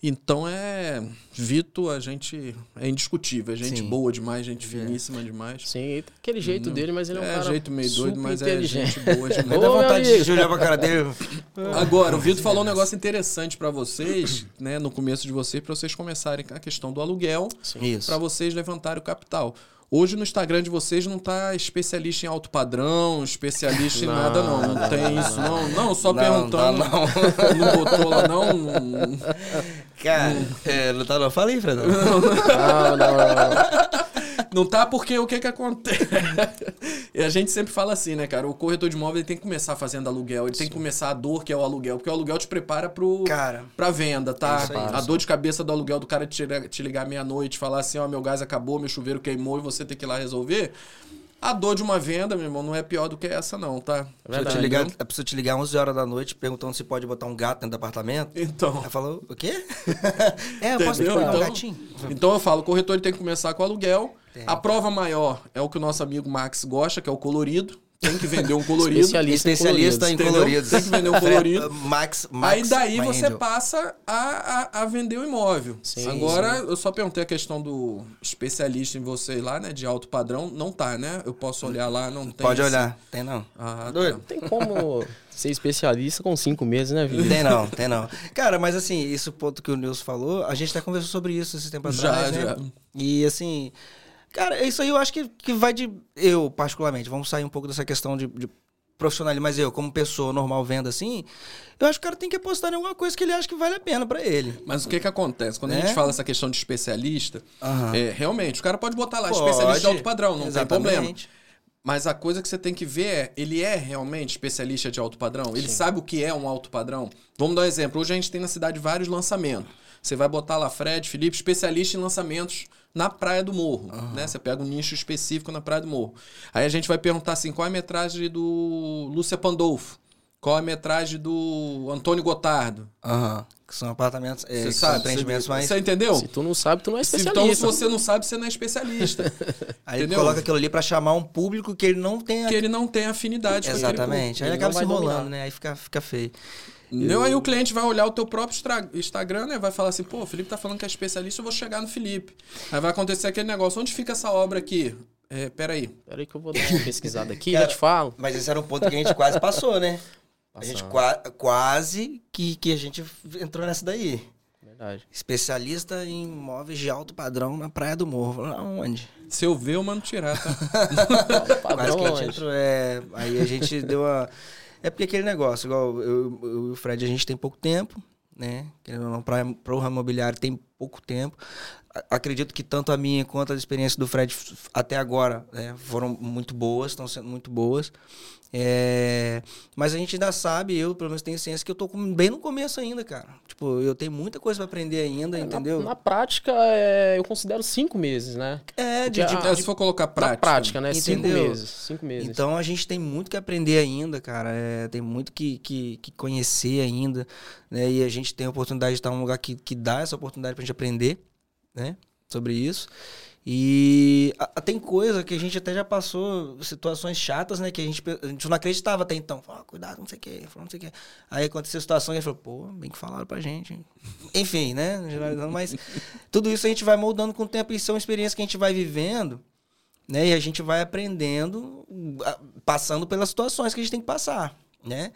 Então é. Vitor, a gente é indiscutível. É gente Sim. boa demais, gente é. finíssima demais. Sim, aquele jeito uhum. dele, mas ele é um é, cara. jeito meio doido, mas é gente boa demais. Dá vontade de olhar pra cara dele. Agora, o Vitor falou um negócio interessante para vocês, né? No começo de vocês, para vocês começarem a questão do aluguel. para vocês levantarem o capital. Hoje no Instagram de vocês não tá especialista em alto padrão, especialista em não, nada, não. Não, não tem isso, não. Não, só não, perguntando. Tá, não. não botou lá, não. Cara, é, não tá, não. Fala aí, Fernando. Não, não, não. Não tá porque o que que acontece? e a gente sempre fala assim, né, cara? O corretor de imóvel tem que começar fazendo aluguel, ele Sim. tem que começar a dor que é o aluguel, porque o aluguel te prepara pro, cara, pra venda, tá? É aí, a dor de cabeça do aluguel do cara te, te ligar meia-noite, falar assim, ó, oh, meu gás acabou, meu chuveiro queimou e você tem que ir lá resolver. A dor de uma venda, meu irmão, não é pior do que essa, não, tá? É verdade, te ligar, é preciso te ligar 11 horas da noite perguntando se pode botar um gato dentro do apartamento. Então. Ela falou, o quê? é, eu posso então, um gatinho. Então eu falo, o corretor ele tem que começar com o aluguel. Tem. A prova maior é o que o nosso amigo Max gosta, que é o colorido. Tem que vender um colorido. Especialista, Especialista em coloridos. Tem que vender um colorido. Max, Max Aí daí você passa a, a, a, vender o imóvel. Sim, Agora, sim. eu só perguntei a questão do especialista em você lá, né? De alto padrão. Não tá, né? Eu posso olhar lá, não tem. Pode olhar. Tem não. Ah, tá. Doido. Tem como ser especialista com cinco meses, né, Vitor? Tem não, tem não. Cara, mas assim, isso ponto que o Nilson falou, a gente até conversou sobre isso esse tempo atrás, já, né? Já. E assim... Cara, isso aí eu acho que, que vai de. Eu, particularmente, vamos sair um pouco dessa questão de, de profissionalismo, mas eu, como pessoa normal vendo assim, eu acho que o cara tem que apostar em alguma coisa que ele acha que vale a pena para ele. Mas o que que acontece? Quando né? a gente fala essa questão de especialista, uhum. é, realmente, o cara pode botar lá, pode, especialista de alto padrão, não exatamente. tem problema. Mas a coisa que você tem que ver é, ele é realmente especialista de alto padrão? Ele Sim. sabe o que é um alto padrão? Vamos dar um exemplo. Hoje a gente tem na cidade vários lançamentos. Você vai botar lá Fred, Felipe, especialista em lançamentos na Praia do Morro, uhum. né? Você pega um nicho específico na Praia do Morro. Aí a gente vai perguntar assim, qual é a metragem do Lúcia Pandolfo? Qual a metragem do Antônio Gotardo? Aham. Que são apartamentos, é, que são empreendimentos mais. Você entendeu? Se tu não sabe, tu não é especialista. Então, se você não sabe, você não é especialista. Aí ele coloca aquilo ali para chamar um público que ele não tem. Que ele não tem afinidade Exatamente. Com Aí ele acaba se enrolando, né? Aí fica, fica feio. Eu... Aí o cliente vai olhar o teu próprio Instagram, né? Vai falar assim, pô, o Felipe tá falando que é especialista, eu vou chegar no Felipe. Aí vai acontecer aquele negócio, onde fica essa obra aqui? É, peraí. Peraí que eu vou dar uma pesquisada aqui, Cara, já te falo. Mas esse era um ponto que a gente quase passou, né? A gente qua quase que, que a gente entrou nessa daí. Verdade. Especialista em móveis de alto padrão na Praia do Morro. Onde? Se eu ver, eu mando tirar, tá? Quase que a gente entrou, é... Aí a gente deu a... É porque aquele negócio, igual eu, eu e o Fred, a gente tem pouco tempo, né? Para o ramo imobiliário tem pouco tempo. Acredito que tanto a minha quanto a experiência do Fred até agora né, foram muito boas, estão sendo muito boas. É, mas a gente ainda sabe, eu pelo menos tenho ciência que eu tô bem no começo ainda, cara. Tipo, eu tenho muita coisa para aprender ainda, é, entendeu? Na, na prática, é, eu considero cinco meses, né? É, de, de, a, se for colocar prática. Na prática, né? Entendeu? Cinco meses. Cinco meses. Então a gente tem muito que aprender ainda, cara. É, tem muito que, que, que, conhecer ainda. Né? E a gente tem a oportunidade de estar em um lugar que, que dá essa oportunidade pra gente aprender, né? Sobre isso. E a, tem coisa que a gente até já passou, situações chatas, né? Que a gente, a gente não acreditava até então. Falou, ah, cuidado, não sei o que, não sei o que. Aí aconteceu a situação e ele falou, pô, bem que falaram pra gente. Enfim, né? Mas tudo isso a gente vai moldando com o tempo e são experiências que a gente vai vivendo, né? E a gente vai aprendendo, passando pelas situações que a gente tem que passar, né?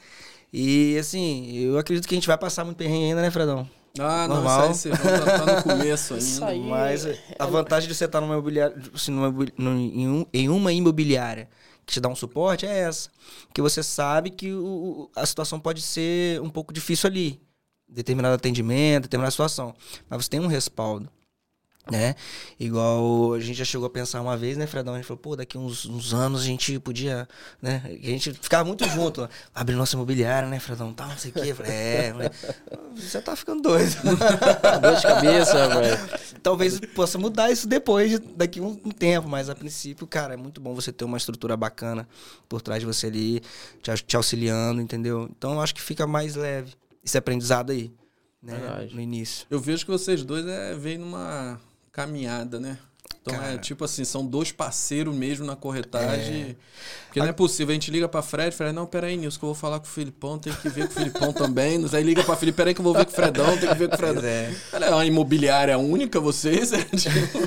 E assim, eu acredito que a gente vai passar muito perrengue ainda, né, Fredão? Ah, não, Normal. isso aí você tá, tá no começo ainda. Aí, Mas é a vantagem de você estar numa imobiliária, assim, numa, em, um, em uma imobiliária que te dá um suporte é essa. Que você sabe que o, a situação pode ser um pouco difícil ali. Determinado atendimento, determinada situação. Mas você tem um respaldo né? Igual a gente já chegou a pensar uma vez, né, Fredão? A gente falou, pô, daqui uns, uns anos a gente podia, né? A gente ficava muito junto, abrir nossa imobiliária, né, Fredão? Tal, não sei o quê. Falei, é, você tá ficando doido. Dor de cabeça, velho. Talvez possa mudar isso depois, daqui um, um, tempo, mas a princípio, cara, é muito bom você ter uma estrutura bacana por trás de você ali, te, te auxiliando, entendeu? Então eu acho que fica mais leve esse aprendizado aí. Né, no início. Eu vejo que vocês dois é, vêm numa caminhada, né? Então é Cara. é tipo assim, são dois parceiros mesmo na corretagem. É. Porque não é possível. A gente liga pra Fred, Fred, não, peraí, Nilson, que eu vou falar com o Filipão, tem que ver com o Filipão também. Aí liga pra Felipe, peraí que eu vou ver com o Fredão, tem que ver com o Fredão. É. é uma imobiliária única, vocês? É, tipo...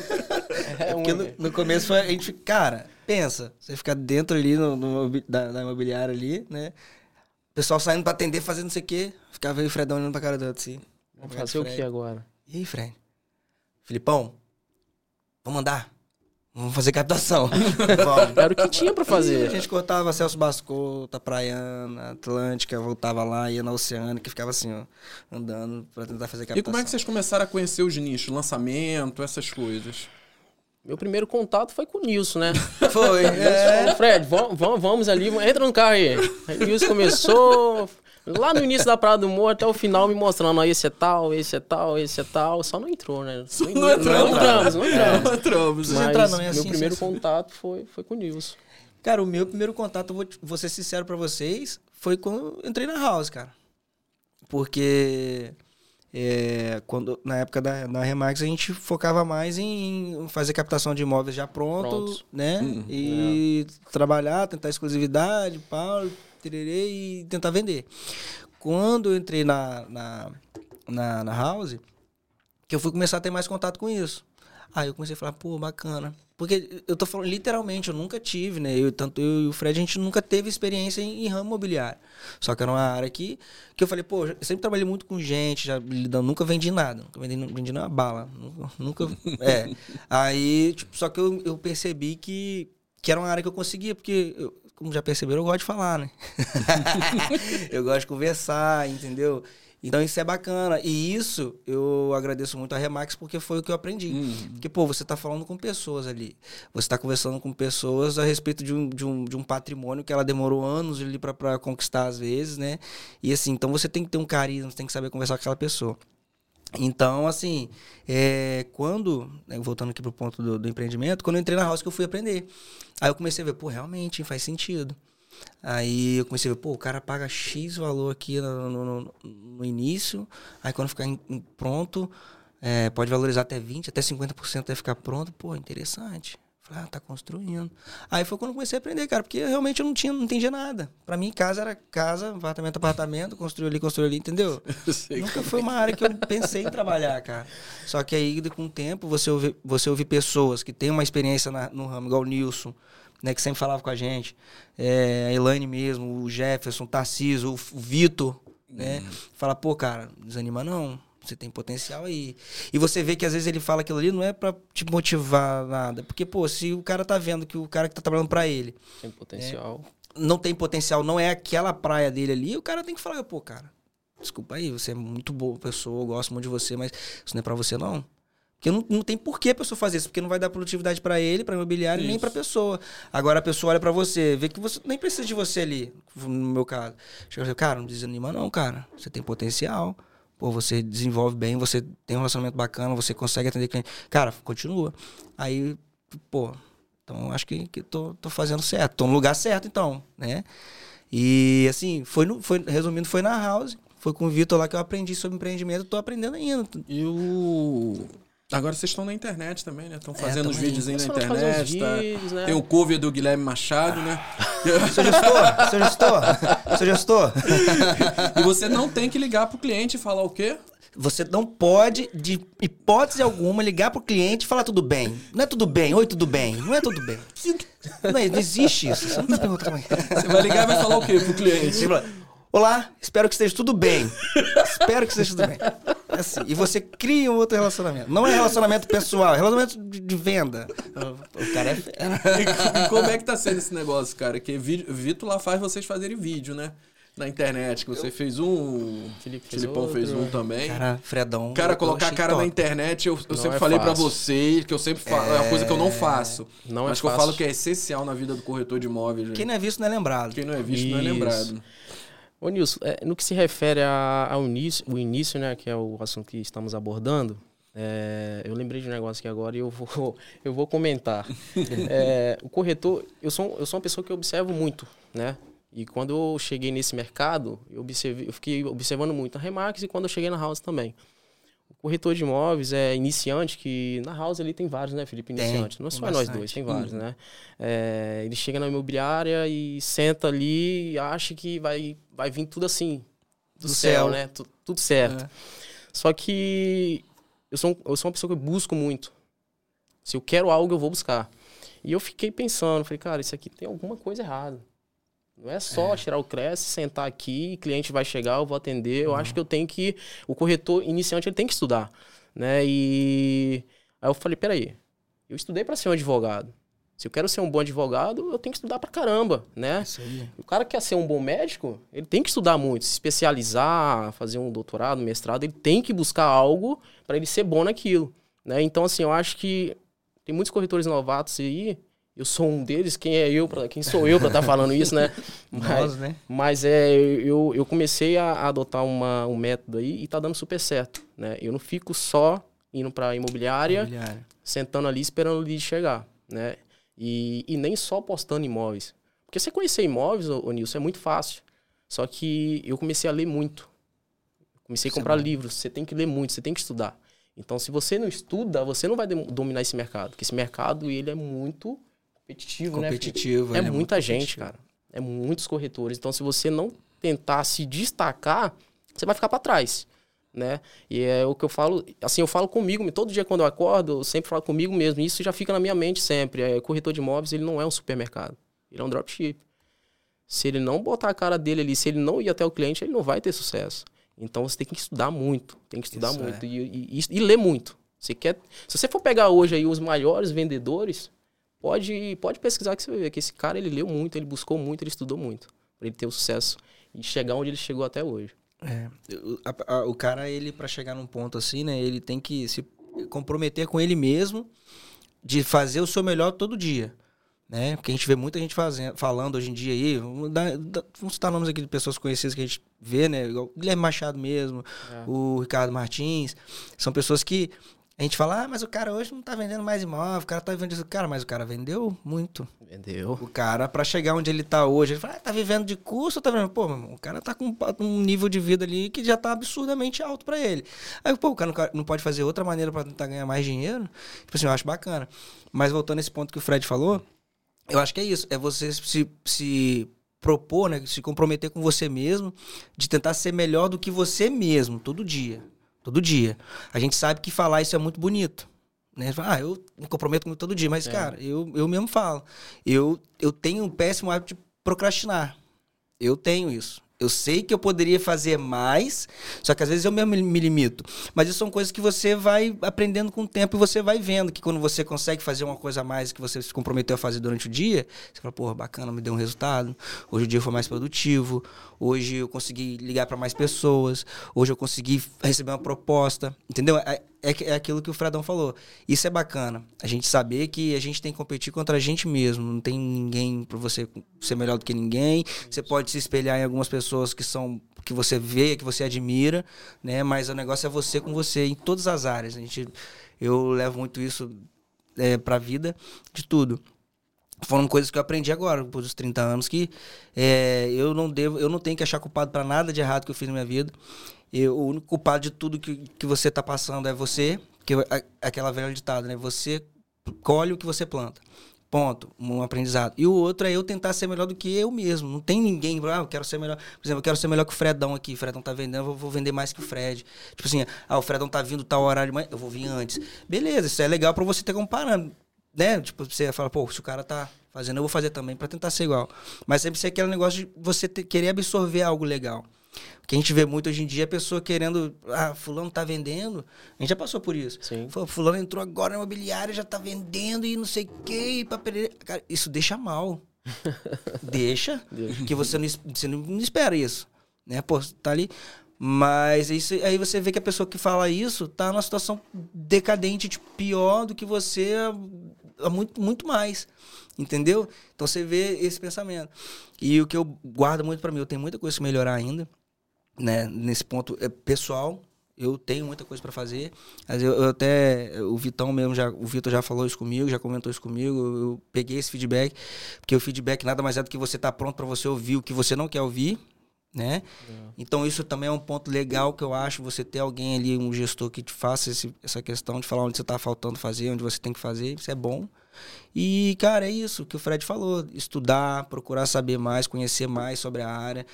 é porque no, no, começo foi, a gente, cara, pensa, você fica dentro ali no, no da, da, imobiliária ali, né? O pessoal saindo pra atender, fazendo não sei o quê. Ficava e o Fredão olhando pra cara do outro assim. Vamos fazer o que agora? E aí, Fred? Filipão, vamos andar. Vamos fazer captação. vamos. Era o que tinha pra fazer. a gente cortava Celso Bascota, Praiana, Atlântica, voltava lá, ia na Oceânica, ficava assim, ó, andando pra tentar fazer captação. E como é que vocês começaram a conhecer os nichos, lançamento, essas coisas? Meu primeiro contato foi com o Nilson, né? Foi. É. Fred, vamos, vamos ali, entra no carro aí. Aí o Nilson começou, Lá no início da Praia do Morro até o final me mostrando, ó, esse é tal, esse é tal, esse é tal. Só não entrou, né? Só não, não, entrou, não entramos, não entramos. Não entramos. Mas entrar, não, é assim, meu primeiro assim, contato foi, foi com o Nilson. Cara, o meu primeiro contato, vou, vou ser sincero pra vocês, foi quando eu entrei na House, cara. Porque é, quando, na época da, da Remax a gente focava mais em fazer captação de imóveis já pronto, Pronto. né? Uhum, e é. trabalhar, tentar exclusividade, pau, tererê, e tentar vender. Quando eu entrei na, na, na, na House, que eu fui começar a ter mais contato com isso. Aí eu comecei a falar, pô, bacana. Porque eu tô falando literalmente, eu nunca tive, né? Eu, tanto eu e o Fred, a gente nunca teve experiência em, em ramo imobiliário. Só que era uma área que, que eu falei, pô, eu sempre trabalhei muito com gente, já nunca vendi nada. Nunca vendi, vendi uma bala. Nunca. nunca é. Aí, tipo, só que eu, eu percebi que, que era uma área que eu conseguia, porque eu, como já perceberam, eu gosto de falar, né? eu gosto de conversar, entendeu? Então isso é bacana. E isso eu agradeço muito a Remax porque foi o que eu aprendi. Uhum. Porque, pô, você está falando com pessoas ali. Você está conversando com pessoas a respeito de um, de um, de um patrimônio que ela demorou anos ali para conquistar, às vezes, né? E assim, então você tem que ter um carisma, você tem que saber conversar com aquela pessoa. Então, assim, é, quando, né, voltando aqui pro ponto do, do, empreendimento, quando eu entrei na house que eu fui aprender. Aí eu comecei a ver, pô, realmente faz sentido. Aí eu comecei a ver, pô, o cara paga X valor aqui no, no, no início, aí quando ficar em, em pronto, é, pode valorizar até 20%, até 50% até ficar pronto. Pô, interessante. Falei, ah, tá construindo. Aí foi quando eu comecei a aprender, cara, porque realmente eu não tinha, não entendia nada. Para mim, casa era casa, apartamento, apartamento, construiu ali, construiu ali, entendeu? Nunca foi uma área que eu pensei em trabalhar, cara. Só que aí, com o tempo, você ouve, você ouve pessoas que têm uma experiência na, no ramo, igual o Nilson, né, que sempre falava com a gente, é, a Elaine mesmo, o Jefferson, o Tarcísio, o, o Vitor, né? Uhum. Fala, pô, cara, desanima não você tem potencial aí. E você vê que às vezes ele fala aquilo ali não é para te motivar nada. Porque, pô, se o cara tá vendo que o cara que tá trabalhando para ele. Tem potencial. É, não tem potencial, não é aquela praia dele ali, o cara tem que falar, pô, cara, desculpa aí, você é muito boa pessoa, eu gosto muito de você, mas isso não é para você, não. Porque não, não tem por que a pessoa fazer isso, porque não vai dar produtividade para ele, para imobiliário, nem para pessoa. Agora a pessoa olha para você, vê que você nem precisa de você ali, no meu caso. Chega cara, não desanima não, cara. Você tem potencial pô, você desenvolve bem, você tem um relacionamento bacana, você consegue atender cliente. Cara, continua. Aí, pô, então acho que, que tô, tô fazendo certo, tô no lugar certo então, né? E assim, foi, no, foi resumindo, foi na House, foi com o Vitor lá que eu aprendi sobre empreendimento, tô aprendendo ainda. E o Agora vocês estão na internet também, né? Estão é, fazendo é, os vídeos aí na internet. Tá? Vídeos, né? Tem o cover do Guilherme Machado, né? Seu gestor, seu gestor, seu gestor. e você não tem que ligar pro cliente e falar o quê? Você não pode, de hipótese alguma, ligar pro cliente e falar tudo bem. Não é tudo bem, oi, tudo bem. Não é tudo bem. Não, não existe isso. Você não tá perguntando. Você vai ligar e vai falar o quê pro cliente? Olá, espero que esteja tudo bem. espero que esteja tudo bem. É assim, e você cria um outro relacionamento. Não é relacionamento pessoal, é relacionamento de, de venda. O cara é fera. E como é que tá sendo esse negócio, cara? Que Vitor lá faz vocês fazerem vídeo, né? na internet, que você eu... fez um. Felipe fez Filipão outro. fez um também. Cara, Fredão. Cara, colocar a cara top. na internet, eu, eu sempre é falei para você, que eu sempre falo, é... é uma coisa que eu não faço. Não é mas é que eu falo que é essencial na vida do corretor de imóveis. Quem não é visto não é lembrado. Quem não é visto Isso. não é lembrado. Ô Nilson, é, no que se refere ao início, o início, né, que é o assunto que estamos abordando, é, eu lembrei de um negócio aqui agora e eu vou, eu vou comentar. é, o corretor, eu sou, eu sou uma pessoa que observo muito, né? E quando eu cheguei nesse mercado, eu, observei, eu fiquei observando muito a Remax e quando eu cheguei na House também corretor de imóveis é iniciante, que na House ali tem vários, né, Felipe? Iniciante. Tem, Não é só nós dois, tem vários, uhum. né? É, ele chega na imobiliária e senta ali e acha que vai, vai vir tudo assim, do, do céu, céu, né? Tudo, tudo certo. É. Só que eu sou, eu sou uma pessoa que busco muito. Se eu quero algo, eu vou buscar. E eu fiquei pensando, falei, cara, isso aqui tem alguma coisa errada. Não é só é. tirar o Cresce, sentar aqui, cliente vai chegar, eu vou atender. Eu acho que eu tenho que. O corretor iniciante ele tem que estudar. Né? E aí eu falei: peraí, eu estudei para ser um advogado. Se eu quero ser um bom advogado, eu tenho que estudar pra caramba, né? O cara que quer ser um bom médico, ele tem que estudar muito, se especializar, fazer um doutorado, um mestrado, ele tem que buscar algo para ele ser bom naquilo, né? Então, assim, eu acho que tem muitos corretores novatos aí eu sou um deles, quem é eu, pra, quem sou eu para estar tá falando isso, né? Mas, Nós, né? Mas é, eu, eu comecei a adotar uma, um método aí e tá dando super certo, né? Eu não fico só indo para imobiliária, imobiliária, sentando ali esperando o lead chegar, né? E, e nem só postando imóveis. Porque você conhecer imóveis, ô, Nilson, é muito fácil. Só que eu comecei a ler muito. Comecei a comprar é livros. Você tem que ler muito, você tem que estudar. Então, se você não estuda, você não vai dominar esse mercado. Porque esse mercado, ele é muito competitivo, competitivo né? É, é muita gente, cara. É muitos corretores. Então, se você não tentar se destacar, você vai ficar para trás, né? E é o que eu falo, assim, eu falo comigo, todo dia quando eu acordo, eu sempre falo comigo mesmo. Isso já fica na minha mente sempre. É, corretor de imóveis, ele não é um supermercado. Ele é um dropship. Se ele não botar a cara dele ali, se ele não ir até o cliente, ele não vai ter sucesso. Então você tem que estudar muito, tem que estudar Isso muito é. e, e, e, ler muito. Você quer, se você for pegar hoje aí os maiores vendedores, pode, pode pesquisar que você vai ver que esse cara ele leu muito, ele buscou muito, ele estudou muito para ele ter o sucesso e chegar onde ele chegou até hoje. É, o, a, a, o cara ele para chegar num ponto assim, né, ele tem que se comprometer com ele mesmo de fazer o seu melhor todo dia. Né? Porque a gente vê muita gente fazendo, falando hoje em dia aí, vamos, dar, vamos citar nomes aqui de pessoas conhecidas que a gente vê, né? o Guilherme Machado mesmo, é. o Ricardo Martins, são pessoas que A gente fala, ah, mas o cara hoje não tá vendendo mais imóvel, o cara tá vendendo. Cara, mas o cara vendeu muito. Vendeu. O cara, para chegar onde ele tá hoje, ele fala, ah, tá vivendo de custo, tá vendo? Pô, o cara tá com um nível de vida ali que já tá absurdamente alto para ele. Aí, pô, o cara não, pode fazer outra maneira para tentar ganhar mais dinheiro. Tipo assim, eu acho bacana. Mas voltando a esse ponto que o Fred falou, eu acho que é isso. É você se, se propor, né? Se comprometer com você mesmo, de tentar ser melhor do que você mesmo, todo dia. Todo dia. A gente sabe que falar isso é muito bonito. Né? Ah, eu me comprometo com todo dia, mas, é. cara, eu, eu mesmo falo. Eu, eu tenho um péssimo hábito de procrastinar. Eu tenho isso. Eu sei que eu poderia fazer mais, só que às vezes eu mesmo me limito. Mas isso são coisas que você vai aprendendo com o tempo e você vai vendo que quando você consegue fazer uma coisa a mais que você se comprometeu a fazer durante o dia, você fala, porra, bacana, me deu um resultado. Hoje o dia foi mais produtivo. Hoje eu consegui ligar para mais pessoas. Hoje eu consegui receber uma proposta. Entendeu? É, é, é aquilo que o Fredão falou. Isso é bacana. A gente saber que a gente tem que competir contra a gente mesmo. Não tem ninguém para você ser melhor do que ninguém. Você pode se espelhar em algumas pessoas que são que você vê, que você admira, né? Mas o negócio é você com você em todas as áreas. A gente, eu levo muito isso é, para a vida de tudo foram coisas que eu aprendi agora, por os 30 anos, que é, eu não devo, eu não tenho que achar culpado para nada de errado que eu fiz na minha vida. Eu, o único culpado de tudo que, que você está passando é você, que é aquela velha ditada, né? Você colhe o que você planta. Ponto. Um aprendizado. E o outro é eu tentar ser melhor do que eu mesmo. Não tem ninguém, ah, eu quero ser melhor. Por exemplo, eu quero ser melhor que o Fredão aqui. O Fredão tá vendendo, eu vou, vender mais que o Fred. Tipo assim, ah, o Fredão tá vindo tal horário manhã, eu vou vir antes. Beleza, isso é legal para você ter comparando. Né? Tipo, você fala, pô, se o cara tá fazendo, eu vou fazer também para tentar ser igual. Mas sempre ser aquele negócio de você ter, querer absorver algo legal. O que a gente vê muito hoje em dia é a pessoa querendo. Ah, fulano tá vendendo. A gente já passou por isso. Sim. Fulano entrou agora na imobiliária, já tá vendendo e não sei o quê. Pra perder. Cara, isso deixa mal. deixa. que você não, você não espera isso. Né? Pô, tá ali. Mas isso, aí você vê que a pessoa que fala isso tá numa situação decadente, tipo, pior do que você muito, muito mais. Entendeu? Então você vê esse pensamento. E o que eu guardo muito para mim, eu tenho muita coisa que melhorar ainda né, nesse ponto é pessoal. Eu tenho muita coisa para fazer. Mas eu, eu, até o Vitão mesmo já, o Vitor já falou isso comigo, já comentou isso comigo. Eu peguei esse feedback, porque o feedback nada mais é do que você tá pronto para você ouvir o que você não quer ouvir, né? É. Então isso também é um ponto legal que eu acho você ter alguém ali, um gestor que te faça esse, essa questão de falar onde você está faltando fazer, onde você tem que fazer, isso é bom. E, cara, é isso que o Fred falou: estudar, procurar saber mais, conhecer mais sobre a área,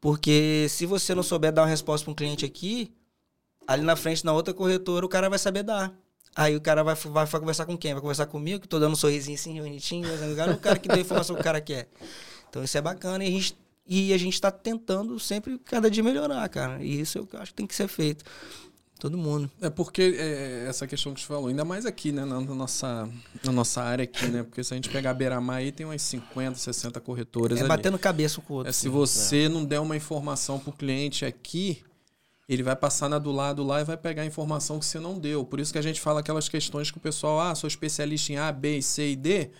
porque se você não souber dar uma resposta para um cliente aqui, ali na frente, na outra corretora, o cara vai saber dar. Aí o cara vai, vai, vai conversar com quem? Vai conversar comigo, que tô dando um sorrisinho assim, bonitinho, mas o cara, o cara que deu a informação que o cara quer. Então isso é bacana e a gente, e a gente tá tentando sempre, cada dia, melhorar, cara. E isso é o eu acho que tem que ser feito todo mundo. É porque é, essa questão que você falou, ainda mais aqui, né, na, nossa, na nossa área aqui, né? Porque se a gente pegar a Beira-Mar aí, tem umas 50, 60 corretoras. É ali. batendo cabeça com o outro. É, se você é. não der uma informação pro cliente aqui, ele vai passar na do lado lá e vai pegar a informação que você não deu. Por isso que a gente fala aquelas questões que o pessoal, ah, sou especialista em A, B, C e D.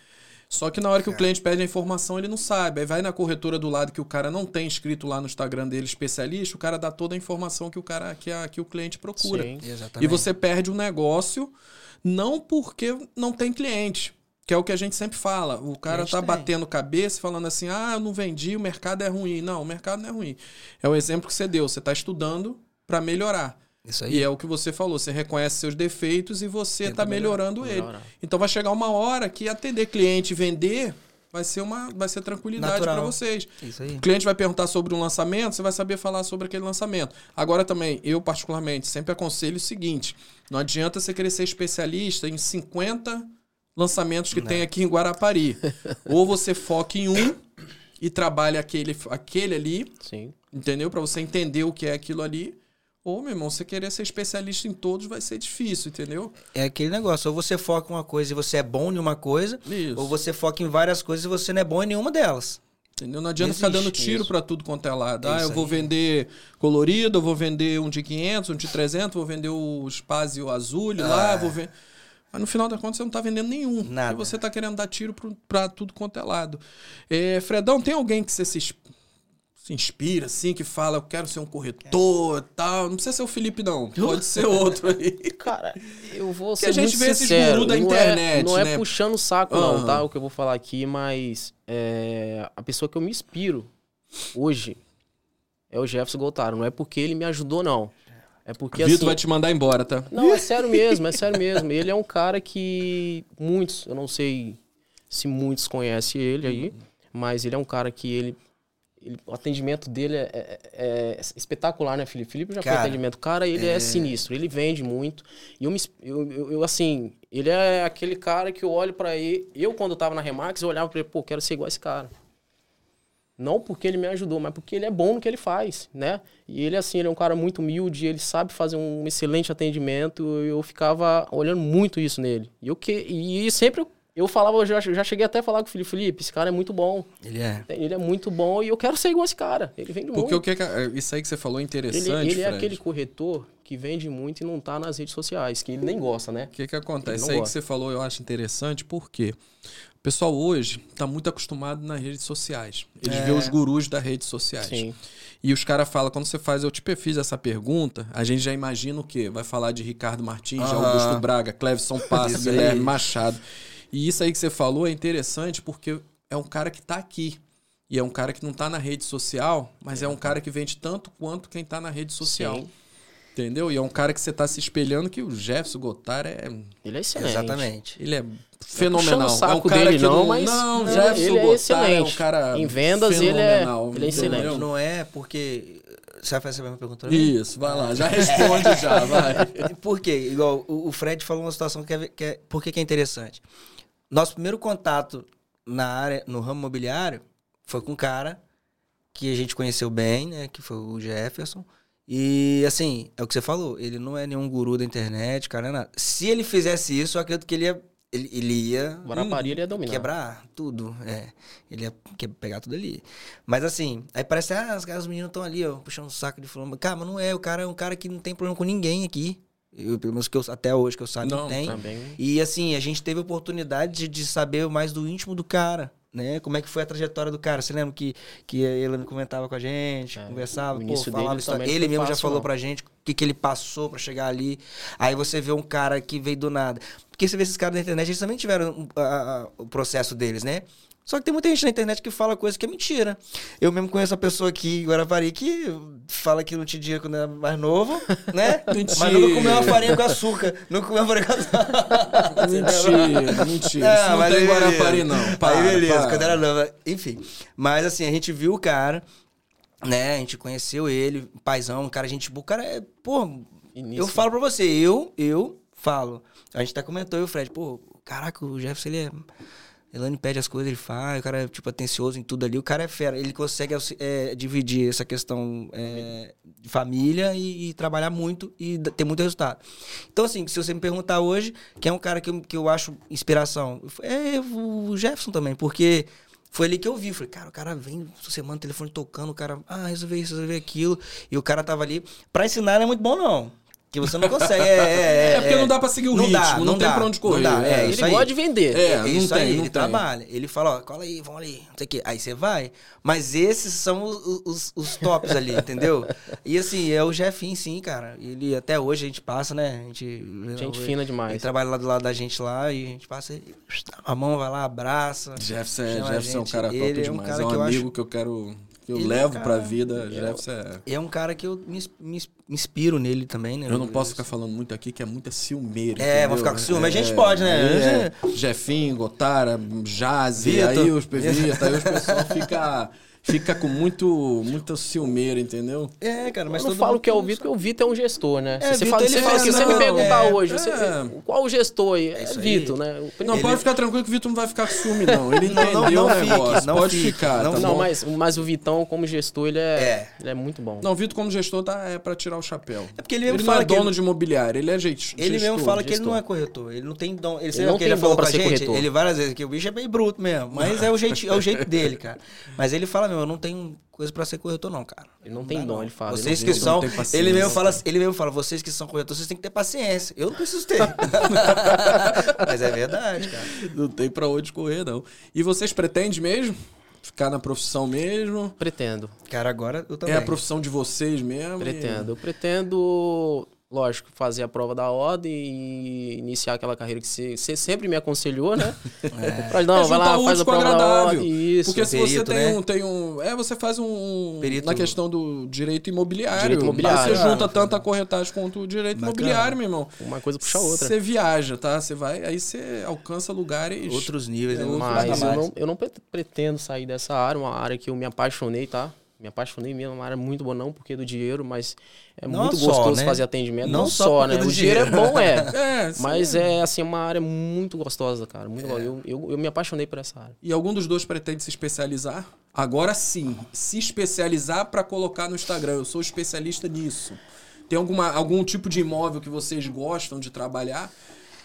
Só que na hora que o cliente pede a informação, ele não sabe. Aí vai na corretora do lado que o cara não tem escrito lá no Instagram dele especialista, o cara dá toda a informação que o cara que, a, que o cliente procura. Sim, exatamente. E você perde o um negócio não porque não tem cliente. Que é o que a gente sempre fala. O cara tá tem. batendo cabeça falando assim: ah, eu não vendi, o mercado é ruim. Não, o mercado não é ruim. É o exemplo que você deu. Você está estudando para melhorar. Isso aí. E é o que você falou, você reconhece seus defeitos e você está melhorando ele. Então vai chegar uma hora que atender cliente e vender vai ser uma vai ser tranquilidade para vocês. Isso aí. O cliente vai perguntar sobre um lançamento, você vai saber falar sobre aquele lançamento. Agora também, eu particularmente sempre aconselho o seguinte: não adianta você querer ser especialista em 50 lançamentos que não. tem aqui em Guarapari. Ou você foca em um e trabalha aquele aquele ali. Sim. Entendeu? Para você entender o que é aquilo ali Ô, meu irmão, você querer ser especialista em todos vai ser difícil, entendeu? É aquele negócio, ou você foca em uma coisa e você é bom em uma coisa, isso. ou você foca em várias coisas e você não é bom em nenhuma delas. Entendeu? Não adianta ficar dando tiro para tudo quanto é lado. ah, eu vou aí. vender colorido, eu vou vender um de 500, um de 300, vou vender o Spazio Azul ah. lá, vou vender... Mas no final da conta você não está vendendo nenhum. Nada. Porque você está querendo dar tiro para tudo quanto é lado. É, Fredão, tem alguém que você se se inspira, assim, que fala, eu quero ser um corretor e tal. Não precisa ser o Felipe, não. Pode ser outro aí. Cara, eu vou ser que a gente vê esses gurus da internet, Não é, não é puxando o saco, uhum. não, tá? O que eu vou falar aqui, mas é, a pessoa que eu me inspiro hoje é o Jefferson Goltaro. Não é porque ele me ajudou, não. É porque Vitor assim, vai te mandar embora, tá? Não, é sério mesmo, é sério mesmo. Ele é um cara que muitos, eu não sei se muitos conhecem ele aí, mas ele é um cara que ele ele, o atendimento dele é, é, é, espetacular, né, Felipe? Felipe já cara, foi atendimento. Cara, ele é... é... sinistro, ele vende muito. E eu, me, eu, eu, eu, assim, ele é aquele cara que eu olho para ele. Eu, quando eu tava na Remax, eu olhava pra ele, pô, quero ser igual esse cara. Não porque ele me ajudou, mas porque ele é bom no que ele faz, né? E ele, assim, ele é um cara muito humilde, ele sabe fazer um excelente atendimento. Eu ficava olhando muito isso nele. E, eu que, e sempre eu falava, eu já, já cheguei até a falar com o Felipe, Felipe, esse cara é muito bom. Ele é. Ele é muito bom e eu quero ser igual esse cara. Ele vende Porque muito. o que é, isso aí que você falou é interessante, Ele, ele é aquele corretor que vende muito e não tá nas redes sociais, que ele nem gosta, né? O que que acontece? Isso aí gosta. que você falou eu acho interessante, porque o pessoal hoje tá muito acostumado nas redes sociais. Eles é. vê os gurus das redes sociais. Sim. E os caras falam, quando você faz, eu te fiz essa pergunta, a gente já imagina o quê? Vai falar de Ricardo Martins, de Augusto Braga, Clevson Passa, Guilherme Machado. E isso aí que você falou é interessante porque é um cara que está aqui. E é um cara que não está na rede social, mas é um cara que vende tanto quanto quem está na rede social. Sim. Entendeu? E é um cara que você está se espelhando que o Jefferson Gotar é. Ele é excelente. Exatamente. Ele é fenomenal. Saco é um cara dele, que não, mas não, Jefferson ele é excelente. é um cara em vendas ele é, ele é excelente. Não é porque você vai fazer a mesma pergunta? Isso, vai lá, já responde já, vai. Por quê? Igual o Fred falou uma situação que é, que é por que é interessante. Nosso primeiro contato na área, no ramo imobiliário, foi com um cara que a gente conheceu bem, né? Que foi o Jefferson. E assim, é o que você falou, ele não é nenhum guru da internet, cara, é nada. Se ele fizesse isso, eu acredito que ele ia. Ele, ele ia. Guarapari ele ia dominar. Quebrar tudo. É. Ele ia pegar tudo ali. Mas assim, aí parece, ah, os, os meninos estão ali, ó, puxando o saco de fulano. Cara, mas não é, o cara é um cara que não tem problema com ninguém aqui. Eu, pelo menos que eu, até hoje que eu saiba não, tem. Também. E assim, a gente teve a oportunidade de, de saber mais do íntimo do cara né? Como é que foi a trajetória do cara? Você lembra que, que ele comentava com a gente, é, conversava, pô, falava história. Ele mesmo já falou não. pra gente que, que ele passou para chegar ali. Aí você vê um cara que veio do nada. Porque você vê esses caras na internet, eles também tiveram a, a, o processo deles, né? Só que tem muita gente na internet que fala coisa que é mentira. Eu mesmo conheço uma pessoa aqui em Guarapari que fala que não tinha dinheiro quando era mais novo, né? Mentira. Mas nunca comeu uma farinha com açúcar. Nunca comeu uma farinha com açúcar. mentira, mentira. Não, Isso não tem Guarapari, não. Para, aí beleza, para. quando era nova. Enfim. Mas assim, a gente viu o cara, né? A gente conheceu ele, paizão, um cara, gente boa. O cara é, pô, Início. eu falo pra você, eu, eu falo. A gente até comentou, eu o Fred, pô, caraca, o Jefferson, ele é Elane pede as coisas, ele faz, o cara é, tipo, atencioso em tudo ali. O cara é fera, ele consegue é, dividir essa questão é, de família e, e, trabalhar muito e ter muito resultado. Então, assim, se você me perguntar hoje, quem é um cara que eu, que eu acho inspiração? É o Jefferson também, porque foi ali que eu vi. Falei, cara, o cara vem, manda o telefone tocando, o cara, ah, resolver isso, resolver aquilo. E o cara tava ali. Pra ensinar não é muito bom, não. Que você não consegue. É, é, é, é porque não dá pra seguir o não ritmo, dá, não, não tem dá, pra onde correr. Não dá, é, ele gosta de vender. É, não isso tem, aí, não ele tem. trabalha. Ele fala, ó, cola aí, vamos ali, não sei o quê. Aí você vai. Mas esses são os, os, os tops ali, entendeu? E assim, é o Jefinho, sim, cara. Ele até hoje a gente passa, né? A gente. Gente fina demais. Ele trabalha lá do lado da gente lá e a gente passa a mão, vai lá, abraça. Jefferson, Jefferson é um cara top ele demais. É um, cara é um que amigo acho... que eu quero que eu ele levo é um pra vida, Jefferson é... É um cara que eu me, me inspiro nele também, né? Eu não posso ficar falando muito aqui, que é muita ciúmeira. É, vou ficar com ciúme, é, a gente pode, né? É, Jefinho, Gotara, Jazzy, aí os Vita, aí os pessoal fica fica com muito, muito ciumeiro, entendeu? É, cara, mas eu não falo que é o Vitor, porque o Vitor é um gestor, né? É, você, fala, você, fala, que você me perguntar é, hoje, você, é. qual o gestor aí? É, é Vitor, né? Não, ele... pode ficar tranquilo que o Vitor não vai ficar com ciúme, não. Ele entendeu não, não, não o negócio. Pode ficar, não, tá não mas, mas o Vitão, como gestor, ele é, é. Ele é muito bom. Não, o Vitor, como gestor, tá, é pra tirar o chapéu. É porque ele mesmo ele fala não é dono de imobiliário, ele é gestor. Ele mesmo fala que ele não é corretor, ele não tem dom. Ele, não tem dom pra ser corretor. Ele várias vezes que o bicho é bem bruto mesmo, mas é o jeito dele, cara. Mas ele fala mesmo, eu não tenho coisa para ser corretor, não, cara. Ele não tem dom, ele fala. Vocês que são. Ele mesmo, fala, ele mesmo fala, vocês que são corretores, vocês têm que ter paciência. Eu não preciso ter. Mas é verdade, cara. Não tem para onde correr, não. E vocês pretendem mesmo? ficar na profissão mesmo? Pretendo. Cara, agora eu também. É a profissão de vocês mesmo? Pretendo. E... Eu pretendo lógico, fazer a prova da ordem e iniciar aquela carreira que você, você sempre me aconselhou, né? É. Pra, não, é vai lá, faz a prova agradável. da ordem. Isso. Porque se Perito, você tem, né? um, tem um. É, você faz um. Perito. Na questão do direito imobiliário. Direito imobiliário. Aí você junta tanto a corretagem quanto o direito Bacana. imobiliário, meu irmão. Uma coisa puxa a outra. Você viaja, tá? Você vai. Aí você alcança lugares. Outros níveis, é, né? Mas eu não, eu não pretendo sair dessa área, uma área que eu me apaixonei, tá? Me apaixonei mesmo, uma área muito boa, não porque do dinheiro, mas é não muito só, gostoso né? fazer atendimento. Não, não só, só né? O dinheiro, dinheiro, é bom, é. é mas é assim, uma área muito gostosa, cara. Muito é. eu, eu, eu me apaixonei por essa área. E algum dos dois pretende se especializar? Agora sim, se especializar para colocar no Instagram. Eu sou especialista nisso. Tem alguma, algum tipo de imóvel que vocês gostam de trabalhar?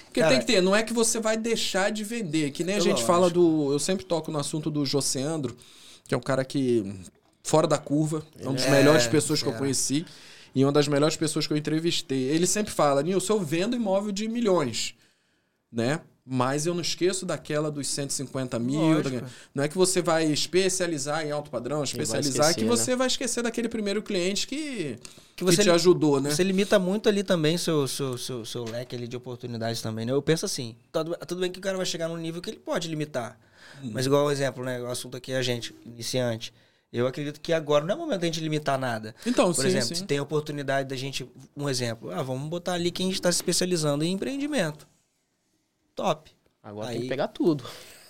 Porque Cara, tem que ter, não é que você vai deixar de vender. Que nem a gente fala do. Eu sempre toco no assunto do Joseandro, que é um cara que fora da curva. É uma das é, melhores pessoas que eu é. conheci e uma das melhores pessoas que eu entrevistei. Ele sempre fala, Nilson, eu vendo imóvel de milhões, né? Mas eu não esqueço daquela dos 150 mil. Da... Não é que você vai especializar em alto padrão, especializar, esquecer, que você né? vai esquecer daquele primeiro cliente que, que, você que te ajudou, né? Você limita muito ali também seu, seu, seu, seu leque ali de oportunidades também, né? Eu penso assim, tudo, tudo bem que o cara vai chegar num nível que ele pode limitar. Hum. Mas igual o exemplo, né? O assunto aqui é a gente, iniciante. Eu acredito que agora não é o momento da gente limitar nada. Então, Por sim, exemplo, sim. se tem a oportunidade da gente. Um exemplo. Ah, vamos botar ali quem está se especializando em empreendimento. Top. Agora Aí, tem que pegar tudo.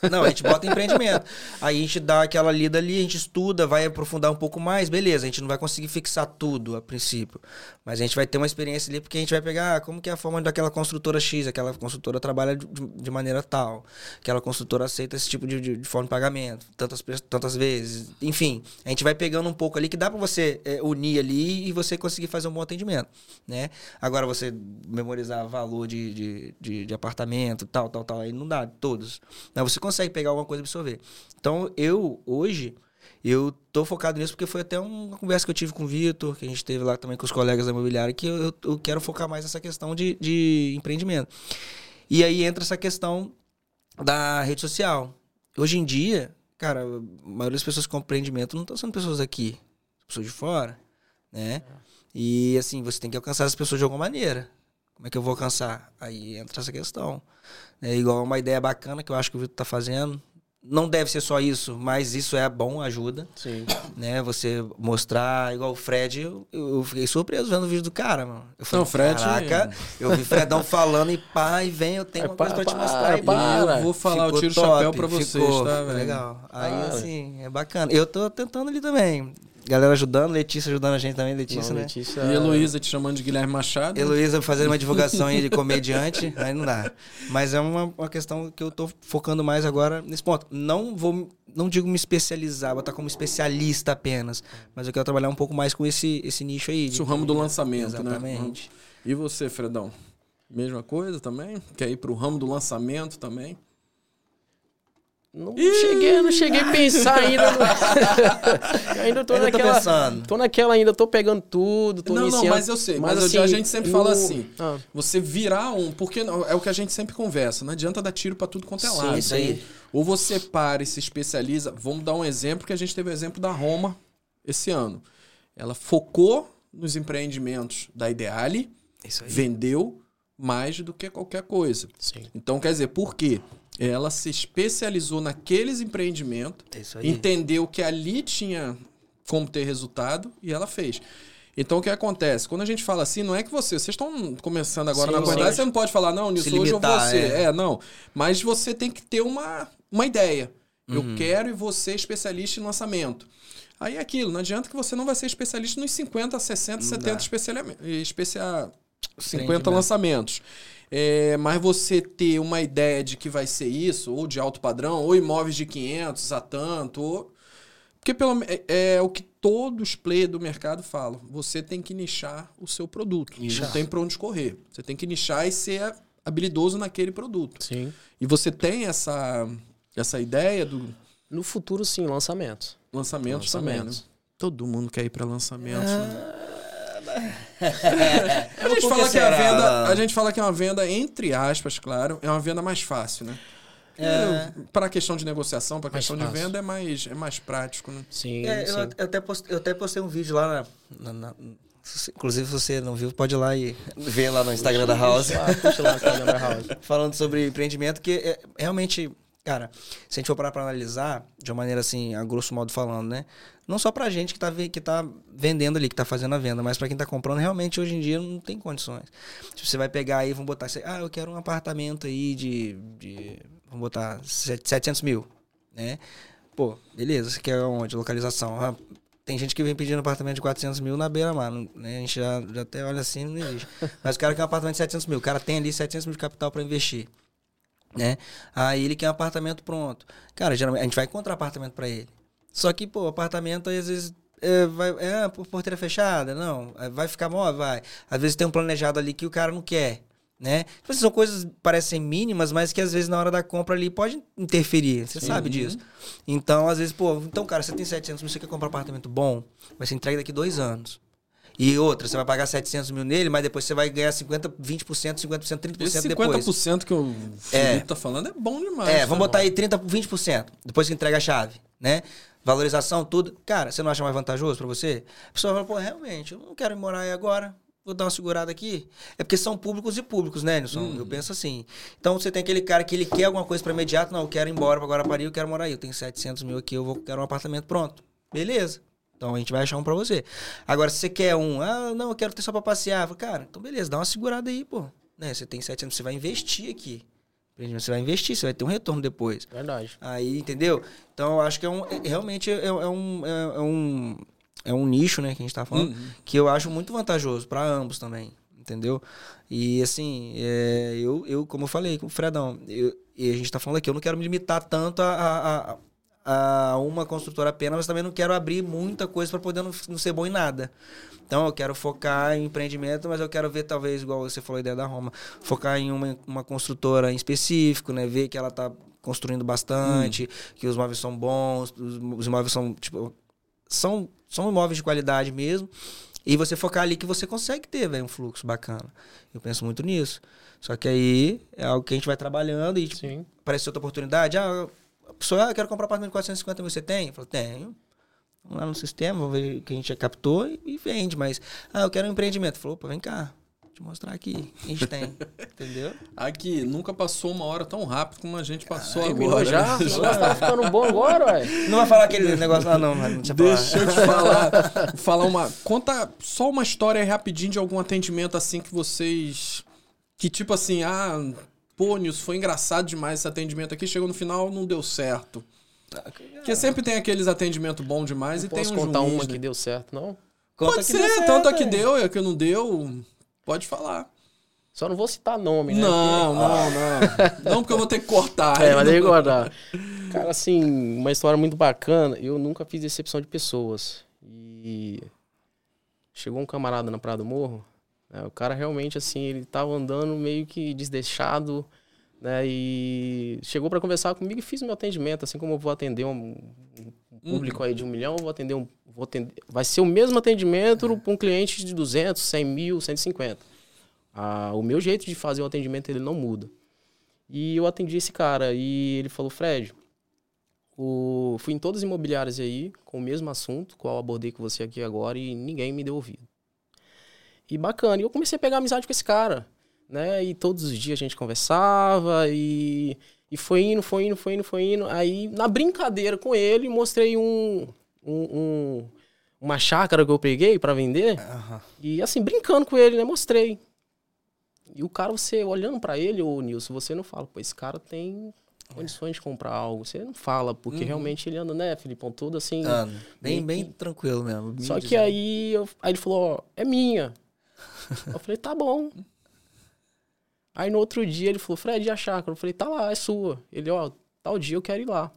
Não, a gente bota empreendimento. Aí a gente dá aquela lida ali, a gente estuda, vai aprofundar um pouco mais, beleza. A gente não vai conseguir fixar tudo a princípio. Mas a gente vai ter uma experiência ali, porque a gente vai pegar ah, como que é a forma daquela construtora X, aquela construtora trabalha de, de maneira tal, aquela construtora aceita esse tipo de, de, de, forma de pagamento, tantas, tantas vezes. Enfim, a gente vai pegando um pouco ali que dá para você é, unir ali e você conseguir fazer um bom atendimento. Né? Agora você memorizar valor de, de, de, de apartamento, tal, tal, tal, aí não dá, todos. Mas você consegue pegar alguma coisa e absorver. Então, eu, hoje, eu tô focado nisso porque foi até uma conversa que eu tive com o Vitor, que a gente teve lá também com os colegas da imobiliária, que eu, eu quero focar mais nessa questão de, de empreendimento. E aí entra essa questão da rede social. Hoje em dia, cara, a maioria das pessoas com empreendimento não estão sendo pessoas daqui, pessoas de fora, né? E assim, você tem que alcançar as pessoas de alguma maneira. Como é que eu vou alcançar? Aí entra essa questão. É igual uma ideia bacana que eu acho que o Vitor tá fazendo. Não deve ser só isso, mas isso é bom, ajuda. Sim. Né? Você mostrar, igual o Fred, eu, eu fiquei surpreso vendo o vídeo do cara, mano. Eu falei, não, Fred. Caraca, eu vi Fredão falando e pai, vem, eu tenho uma coisa pra te mostrar. E, para. Eu vou falar, eu tiro o chapéu pra vocês, ficou, tá, velho? Legal. Aí, para. assim, é bacana. Eu tô tentando ali também. Galera ajudando, Letícia ajudando a gente também, Letícia, não, né? Letícia... E Heloísa te chamando de Guilherme Machado. Heloísa fazendo uma divulgação aí de comediante, aí não dá. Mas é uma, uma questão que eu tô focando mais agora nesse ponto. Não vou, não digo me especializar, botar como especialista apenas, mas eu quero trabalhar um pouco mais com esse, esse nicho aí. Esse o ramo do lançamento, Exatamente. né? Exatamente. E você, Fredão? Mesma coisa também? Quer ir pro ramo do lançamento também? Não Ih! cheguei, não cheguei a pensar ainda. No... ainda tô ainda naquela. Tô, tô naquela ainda, tô pegando tudo, tô Não, iniciando. não, mas eu sei. Mas, mas assim, a gente sempre fala assim. Ah. Você virar um. Porque é o que a gente sempre conversa. Não adianta dar tiro para tudo quanto é lado. Sim, isso aí. Ou você para e se especializa. Vamos dar um exemplo que a gente teve o exemplo da Roma esse ano. Ela focou nos empreendimentos da Ideale, vendeu mais do que qualquer coisa. Sim. Então, quer dizer, por quê? Ela se especializou naqueles empreendimentos, entendeu que ali tinha como ter resultado e ela fez. Então o que acontece? Quando a gente fala assim, não é que você. Vocês estão começando agora, sim, na verdade, você não pode falar, não, Nilson, hoje eu vou ser. É. é. não. Mas você tem que ter uma, uma ideia. Uhum. Eu quero e você especialista em lançamento. Aí é aquilo, não adianta que você não vai ser especialista nos 50, 60, não 70 especial, 50 lançamentos. É, mas você ter uma ideia de que vai ser isso, ou de alto padrão, ou imóveis de 500 a tanto, ou... porque pelo, é, é, o que todos os players do mercado falam. Você tem que nichar o seu produto. Nichar. Não tem para onde correr. Você tem que nichar e ser habilidoso naquele produto. Sim. E você tem essa, essa ideia do... No futuro, sim, lançamentos. Lançamentos, também, né? Todo mundo quer ir para lançamentos. Ah... Né? a, gente fala que a, venda, a gente fala que é uma venda, entre aspas, claro, é uma venda mais fácil, né? É. Para a questão de negociação, para a questão fácil. de venda, é mais, é mais prático, né? Sim, é, sim. Eu, até postei, eu até postei um vídeo lá na, na, na Inclusive, se você não viu, pode ir lá e ver lá no Instagram da House. Puxa lá no Instagram da House. Falando sobre empreendimento, que é, realmente, cara, se a gente for parar pra analisar, de uma maneira assim, a grosso modo falando, né? Não só pra gente que tá, que tá vendendo ali, que tá fazendo a venda, mas pra quem tá comprando, realmente hoje em dia não tem condições. Tipo, você vai pegar aí, vamos botar, ah, eu quero um apartamento aí de, de vamos botar 700 mil, né? Pô, beleza, você quer onde? Localização. Ah, tem gente que vem pedindo apartamento de 400 mil na beira-mar. Né? A gente já, já até olha assim, não existe. Mas o cara quer um apartamento de 700 mil. O cara tem ali 700 mil de capital para investir. Né? Aí ele quer um apartamento pronto. Cara, geralmente a gente vai encontrar apartamento para ele. Só que, pô, apartamento às vezes é, vai, é porteira fechada, não. É, vai ficar móvel, vai. Às vezes tem um planejado ali que o cara não quer né? Assim, são coisas que parecem mínimas, mas que às vezes na hora da compra ali pode interferir. Você Sim. sabe disso. Então, às vezes, pô, então, cara, você tem 700 mil, você quer comprar um apartamento bom, vai ser entregue daqui dois anos. E outra, você vai pagar 700 mil nele, mas depois você vai ganhar 50, 20%, 50%, 30% Esse 50% depois. 50% que o Felipe é. tá falando é bom demais. É, vamos tá botar bom. aí 30, 20%, depois que entrega a chave, né? Valorização, tudo. Cara, você não acha mais vantajoso para você? A pessoa fala, pô, realmente, eu não quero morar aí agora vou dar uma segurada aqui. É porque são públicos e públicos, né, Nilson? Hum. Eu penso assim. Então você tem aquele cara que ele quer alguma coisa para imediato, não, eu quero ir embora para Guarapari, eu quero morar aí. Eu tenho 700 mil aqui, eu vou, quero um apartamento pronto. Beleza. Então a gente vai achar um para você. Agora, se você quer um, ah, não, eu quero ter só para passear. Falo, cara, então beleza, dá uma segurada aí, pô. Né, você tem 700, você vai investir aqui. Você vai investir, você vai ter um retorno depois. Verdade. Aí, entendeu? Então, eu acho que é um, é, realmente é, é um, é, é um é um nicho, né, que a gente tá falando, uhum. que eu acho muito vantajoso para ambos também, entendeu? E assim, é, eu, eu, como eu falei com o Fredão, eu, e a gente tá falando aqui, eu não quero me limitar tanto a, a, a uma construtora apenas, mas também não quero abrir muita coisa para poder não, não, ser bom em nada. Então eu quero focar em empreendimento, mas eu quero ver, talvez, igual você falou a ideia da Roma, focar em uma, uma construtora em específico, né? Ver que ela tá construindo bastante, hum. que os móveis são bons, os, os móveis são, tipo, são são imóveis de qualidade mesmo. E você focar ali que você consegue ter, velho, um fluxo bacana. Eu penso muito nisso. Só que aí é algo que a gente vai trabalhando e tipo, aparece outra oportunidade. Ah, a pessoa, ah, eu quero comprar um apartamento de 450 mil, você tem? Eu falo, tenho. Vamos lá no sistema, vamos ver o que a gente já captou e, e vende. Mas, ah, eu quero um empreendimento. Falou, opa, vem cá te mostrar aqui. A gente tem. entendeu? Aqui, nunca passou uma hora tão rápido como a gente passou Ai, agora. Já? O negócio tá ficando bom agora, ué. Não vai falar aquele negócio lá, não, mas não deixa, deixa eu te falar. falar uma. Conta só uma história rapidinho de algum atendimento assim que vocês. Que tipo assim, ah, pô, Nilson, foi engraçado demais esse atendimento aqui, chegou no final, não deu certo. Porque sempre tem aqueles atendimentos bons demais não e tem um contar uma né? que deu certo, não? Conta Pode ser, tanto a que deu e a que não deu. Pode falar. Só não vou citar nome, né? Não, porque... não, não. não, porque eu vou ter que cortar. É, mas tem que cortar. Cara, assim, uma história muito bacana. Eu nunca fiz decepção de pessoas. E chegou um camarada na Praia do Morro. Né? O cara realmente, assim, ele tava andando meio que desdeixado, né? E chegou para conversar comigo e fiz meu atendimento. Assim como eu vou atender um, um público uhum. aí de um milhão, eu vou atender um vou atender, vai ser o mesmo atendimento é. para um cliente de 200, 100 mil, 150. Ah, o meu jeito de fazer o atendimento ele não muda. E eu atendi esse cara e ele falou, Fred, o... fui em todas as imobiliárias aí com o mesmo assunto, qual abordei com você aqui agora e ninguém me deu ouvido. E bacana. E eu comecei a pegar amizade com esse cara, né? E todos os dias a gente conversava e, e foi indo, foi indo, foi indo, foi indo. Aí, na brincadeira com ele, mostrei um, um, um uma chácara que eu peguei para vender. Uhum. E assim, brincando com ele, né? Mostrei. E o cara, você olhando para ele, ô Nilson, você não fala, pô, esse cara tem condições de comprar algo. Você não fala, porque uhum. realmente ele anda, né, Filipão, tudo assim. Anda. Bem, bem, bem tranquilo mesmo. Só que aí, eu, aí ele falou, ó, é minha. eu falei, tá bom. Aí no outro dia ele falou, Fred, e a chácara? Eu falei, tá lá, é sua. Ele, ó, tal dia eu quero ir lá.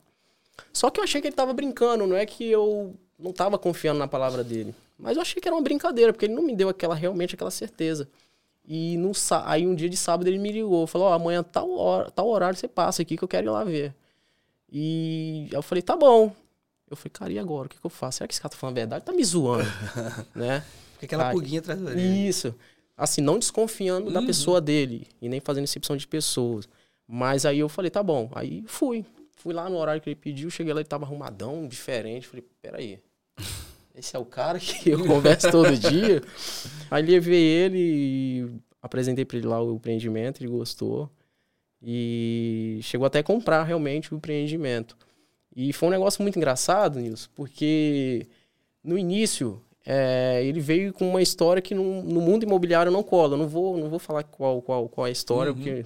Só que eu achei que ele tava brincando, não é que eu não tava confiando na palavra dele. Mas eu achei que era uma brincadeira, porque ele não me deu aquela realmente aquela certeza. E no, aí um dia de sábado ele me ligou, falou, ó, amanhã tal, hora, tal horário você passa aqui que eu quero ir lá ver. E eu falei, tá bom. Eu falei, cara, e agora? O que, que eu faço? Será que esse cara tá falando a verdade? Tá me zoando, né? Fica aquela aí, pulguinha atrás dele. Isso. Assim, não desconfiando uhum. da pessoa dele e nem fazendo exceção de pessoas. Mas aí eu falei, tá bom. Aí fui. Fui lá no horário que ele pediu, cheguei lá e tava arrumadão, diferente. Falei, peraí. Esse é o cara que eu converso todo dia. Aí levei ele e apresentei para ele lá o empreendimento, ele gostou. E chegou até a comprar realmente o empreendimento. E foi um negócio muito engraçado, Nilson, porque no início é, ele veio com uma história que no, no, mundo imobiliário não cola. Não vou, não vou falar qual, qual, qual é a história, uhum. porque,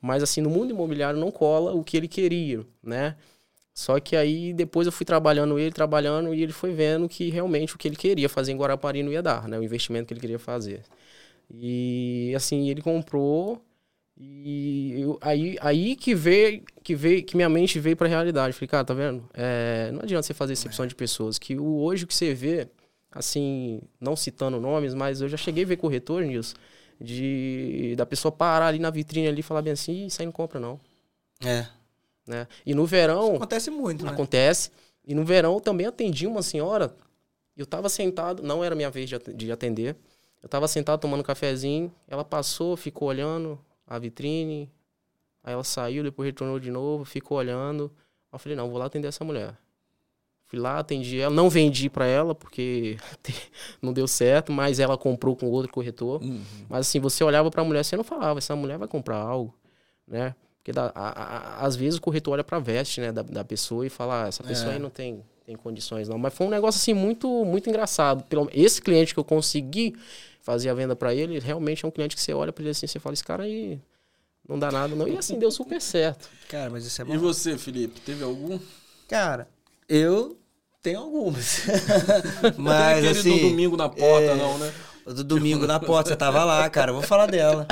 mas assim, no mundo imobiliário não cola o que ele queria, né? Só que aí depois eu fui trabalhando ele, trabalhando, e ele foi vendo que realmente o que ele queria fazer em Guarapari não ia dar, né? O investimento que ele queria fazer. E assim, ele comprou e eu, aí, aí que veio, que veio, que minha mente veio para a realidade. Falei, cara, tá vendo? É, não adianta você fazer excepção de pessoas. Que o, hoje o que você vê, assim, não citando nomes, mas eu já cheguei a ver corretor nisso, de da pessoa parar ali na vitrine ali e falar bem assim, isso aí não compra não. É. Né? E no verão. Isso acontece muito, né? Acontece. E no verão eu também atendi uma senhora. Eu tava sentado, não era minha vez de atender. Eu tava sentado tomando um cafezinho. Ela passou, ficou olhando a vitrine. Aí ela saiu, depois retornou de novo, ficou olhando. Eu falei, não, vou lá atender essa mulher. Fui lá, atendi ela. Não vendi para ela, porque não deu certo, mas ela comprou com outro corretor. Uhum. Mas assim, você olhava para a mulher, você não falava, essa mulher vai comprar algo, né? Porque a, a, a, às vezes o corretor olha pra veste, né, da, da pessoa e fala, ah, essa pessoa é. aí não tem, tem condições não. Mas foi um negócio assim muito, muito engraçado. Pelo, esse cliente que eu consegui fazer a venda para ele, realmente é um cliente que você olha para ele assim, você fala, esse cara aí não dá nada não. E assim, deu super certo. Cara, mas isso é bom. E você, Felipe, teve algum? Cara, eu tenho algumas. mas tem assim, do domingo na porta, é... não, né? Do domingo na porta, você tava lá, cara. Vou falar dela.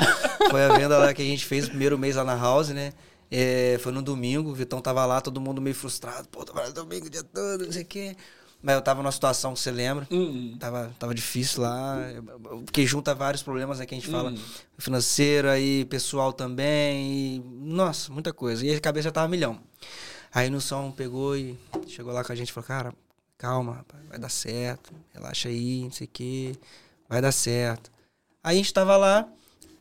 Foi a venda lá que a gente fez o primeiro mês lá na House, né? É, foi no domingo, o Vitão tava lá, todo mundo meio frustrado. Pô, tava domingo o dia todo, não sei o quê. Mas eu tava numa situação que você lembra. Uhum. Tava, tava difícil lá. Porque junta vários problemas né, que a gente fala. Uhum. Financeiro, aí pessoal também. E, nossa, muita coisa. E a cabeça já tava milhão. Aí no som pegou e chegou lá com a gente e falou, cara, calma, rapaz, vai dar certo. Relaxa aí, não sei o quê. Vai dar certo. Aí a gente tava lá.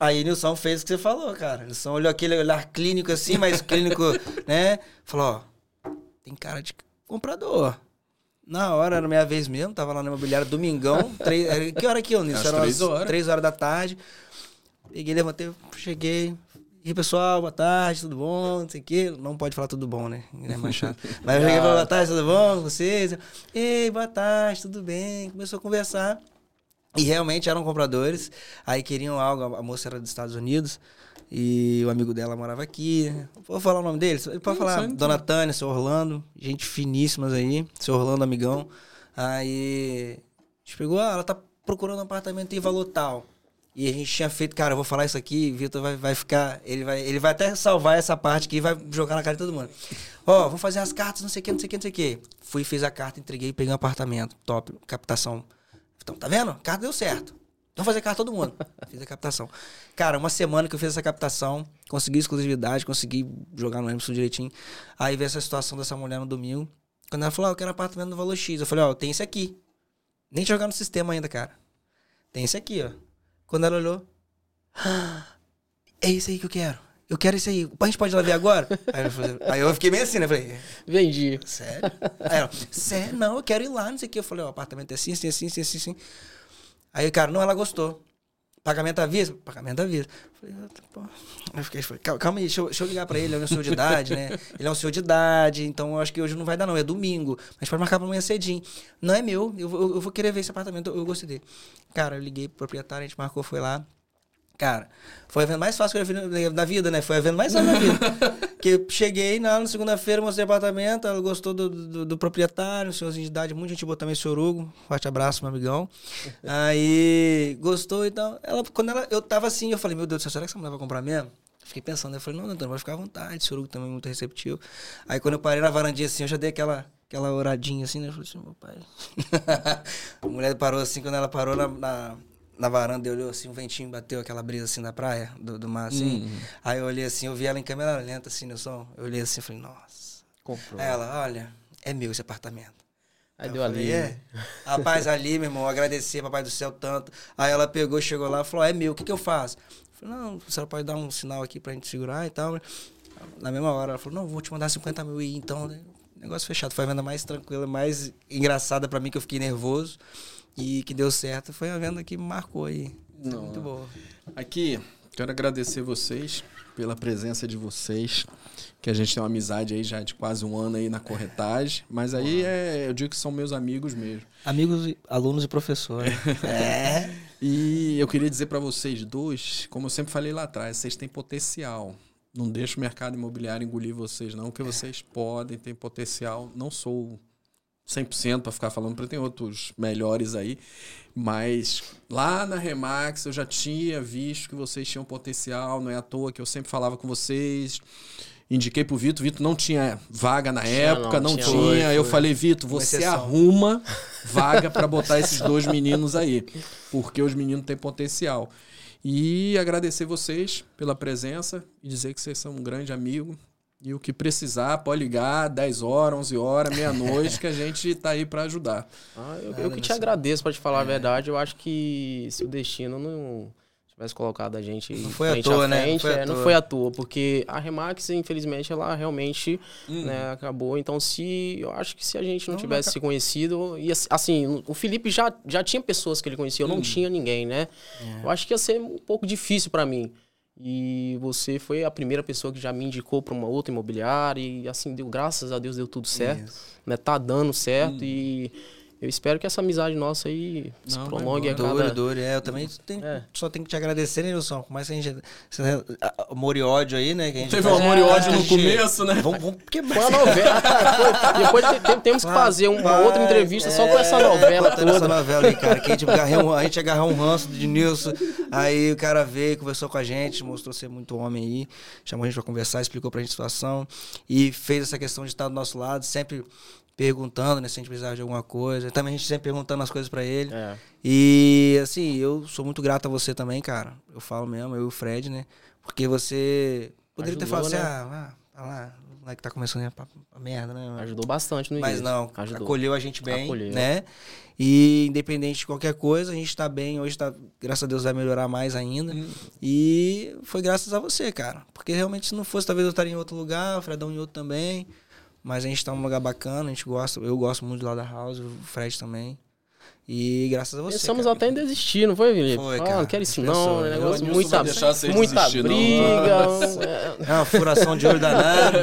Aí Nilson fez o que você falou, cara. Nilson olhou aquele olhar clínico assim, mas clínico, né? Falou, ó, tem cara de comprador. Na hora, era minha vez mesmo, tava lá no imobiliário, domingão. três, que hora que eu, nisso? Era três horas. três horas da tarde. Peguei, levantei, cheguei. E aí, pessoal, boa tarde, tudo bom? Não sei o quê. Não pode falar tudo bom, né? É mais chato. Mas eu cheguei boa tarde, tudo bom com vocês? Ei, boa tarde, tudo bem? Começou a conversar. E realmente eram compradores. Aí queriam algo, a moça era dos Estados Unidos. E o amigo dela morava aqui. Vou falar o nome dele? Pode falar. Dona Tânia, seu Orlando. Gente finíssimas aí. Seu Orlando, amigão. Aí a gente pegou, ah, ela tá procurando um apartamento em valor tal. E a gente tinha feito, cara, eu vou falar isso aqui, Vitor vai, vai ficar. Ele vai, ele vai até salvar essa parte aqui e vai jogar na cara de todo mundo. Ó, oh, vou fazer as cartas, não sei o que, não sei o que, não sei o que. Fui, fiz a carta, entreguei, peguei um apartamento. Top, captação. Então, tá vendo? A carta deu certo. Vamos fazer carta todo mundo. Fiz a captação. Cara, uma semana que eu fiz essa captação, consegui exclusividade, consegui jogar no Emerson direitinho. Aí veio essa situação dessa mulher no domingo. Quando ela falou, ah, eu quero apartamento no valor X. Eu falei, ó, oh, tem esse aqui. Nem jogar no sistema ainda, cara. Tem esse aqui, ó. Quando ela olhou, ah, é esse aí que eu quero. Eu quero esse aí. A gente pode ir lá ver agora? aí, falei, aí eu fiquei meio assim, né? Falei, vendi. Sério? Aí ela, sério? Não, eu quero ir lá, não sei o que. Eu falei, o apartamento é assim, assim, assim, assim, assim. assim. Aí, cara, não, ela gostou. Pagamento à vista? Pagamento à vista. Falei, pô. Eu fiquei, falei, calma aí, deixa eu, deixa eu ligar pra ele, ele é um senhor de idade, né? Ele é um senhor de idade, então eu acho que hoje não vai dar, não. É domingo. Mas pode marcar pra amanhã cedinho. Não é meu, eu, eu, eu vou querer ver esse apartamento, eu, eu gostei dele. Cara, eu liguei pro proprietário, a gente marcou, foi lá. Cara, foi o evento mais fácil que eu vi da vida, né? Foi o evento mais fácil da vida. que cheguei na, na segunda-feira, mostrei o apartamento, ela gostou do, do, do, proprietário, senhorzinho de idade, muito gente boa também, senhor Hugo. Forte abraço, meu amigão. Aí, gostou, então. Ela, quando ela, eu tava assim, eu falei, meu Deus do céu, será que essa mulher vai comprar mesmo? Fiquei pensando, eu falei, não, Antônio, vai ficar à vontade, senhor Hugo também muito receptivo. Aí quando eu parei na varandinha assim, eu já dei aquela, aquela oradinha assim, né? Eu falei assim, meu pai. a mulher parou assim, quando ela parou na, na na varanda, eu olhei assim, um ventinho bateu aquela brisa assim da praia, do, do mar, assim. Uhum. Aí eu olhei assim, eu vi ela em câmera lenta, assim, no som. Eu olhei assim e falei, nossa. Comprou. Aí ela, olha, é meu esse apartamento. Aí, deu falei, ali. É. Rapaz, ali, meu irmão, agradecer, papai do céu, tanto. Aí ela pegou, chegou lá e falou, é meu, o que, que eu faço? Eu falei, não, você pode dar um sinal aqui pra gente segurar e tal. Na mesma hora, ela falou, não, vou te mandar 50 mil aí, então, né? Negócio fechado. Foi a venda mais tranquila, mais engraçada para mim, que eu fiquei nervoso. E que deu certo. Foi a venda que me marcou aí. Não. Muito boa. Aqui, quero agradecer vocês pela presença de vocês. Que a gente tem uma amizade aí já de quase um ano aí na corretagem. Mas aí é, eu digo que são meus amigos mesmo. Amigos, alunos e professores. é. E eu queria dizer para vocês dois, como eu sempre falei lá atrás, vocês têm potencial. Não deixe o mercado imobiliário engolir vocês, não, que vocês podem, têm potencial. Não sou 100% para ficar falando, porque tem outros melhores aí. Mas lá na Remax eu já tinha visto que vocês tinham potencial, não é à toa que eu sempre falava com vocês. Indiquei pro Vitor, Vitor não tinha vaga na tinha, época, não, não tinha. tinha. Foi, foi. Eu falei, Vitor, você arruma vaga para botar esses dois meninos aí, porque os meninos têm potencial. E agradecer vocês pela presença e dizer que vocês são um grande amigo. E o que precisar, pode ligar 10 horas, 11 horas, meia-noite, que a gente tá aí para ajudar. Ah, eu, eu que te agradeço, para te falar é. a verdade. Eu acho que se o destino não tivesse colocado a gente não foi à toa, né? Não foi, é, não foi à toa, porque a Remax, infelizmente, ela realmente hum. né, acabou. Então, se eu acho que se a gente não, não tivesse não... se conhecido, e assim, o Felipe já, já tinha pessoas que ele conhecia, eu hum. não tinha ninguém, né? É. Eu acho que ia ser um pouco difícil para mim. E você foi a primeira pessoa que já me indicou para uma outra imobiliária e assim deu graças a Deus deu tudo certo, Isso. né? Tá dando certo hum. e eu espero que essa amizade nossa aí não, se prolongue a cada... Duro, duro, é. Eu também tenho, é. só tenho que te agradecer, né, Nilson? Por mais que a gente... Amor e ódio aí, né? Que a gente Teve um amor e ódio no começo, né? Vamos, vamos quebrar. Foi a novela, cara. Foi, depois tem, temos que fazer uma vai, outra entrevista é, só com essa novela toda. essa novela aí, cara. Que a gente agarrou, a gente agarrou um ranço de Nilson. Aí o cara veio, conversou com a gente, mostrou ser muito homem aí. Chamou a gente pra conversar, explicou pra gente a situação. E fez essa questão de estar do nosso lado, sempre perguntando, né, se a gente precisava de alguma coisa. Também a gente sempre perguntando as coisas para ele. É. E, assim, eu sou muito grato a você também, cara. Eu falo mesmo, eu e o Fred, né? Porque você poderia Ajudou, ter falado assim, né? ah, tá lá, o moleque tá começando a, a merda, né? Ajudou bastante no Mas não, Ajudou. acolheu a gente bem, acolheu. né? E independente de qualquer coisa, a gente tá bem. Hoje tá, graças a Deus, vai melhorar mais ainda. Hum. E foi graças a você, cara. Porque realmente se não fosse, talvez eu estaria em outro lugar, o Fredão em outro também. Mas a gente tá num lugar bacana, a gente gosta. Eu gosto muito de lá da House, o Fred também. E graças a você. Pensamos cara. até em desistir, não foi, Felipe? Foi, cara. Ah, não quero isso não, é negócio muita, muita desistir, briga. É uma furação de olho danada.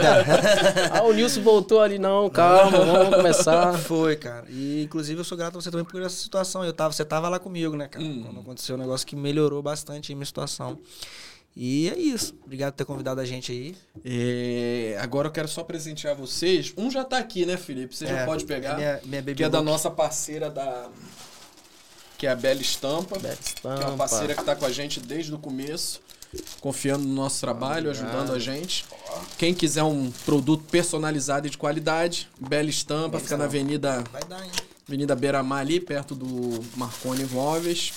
ah, o Nilson voltou ali, não, calma, vamos começar. Foi, cara. E inclusive eu sou grato a você também por essa situação. Eu tava, você tava lá comigo, né, cara? Hum. Quando aconteceu um negócio que melhorou bastante a minha situação. E é isso. Obrigado por ter convidado a gente aí. É, agora eu quero só presentear vocês. Um já tá aqui, né, Felipe? Você é, já pode pegar. Minha, minha que é da nossa parceira da. Que é a Bela Estampa. Bela Estampa. Que é uma parceira que tá com a gente desde o começo. Confiando no nosso trabalho, Obrigado. ajudando a gente. Quem quiser um produto personalizado e de qualidade, Bela Estampa, fica na Avenida. Vai dar, hein? Avenida Beira Mar ali, perto do Marconi Imóveis.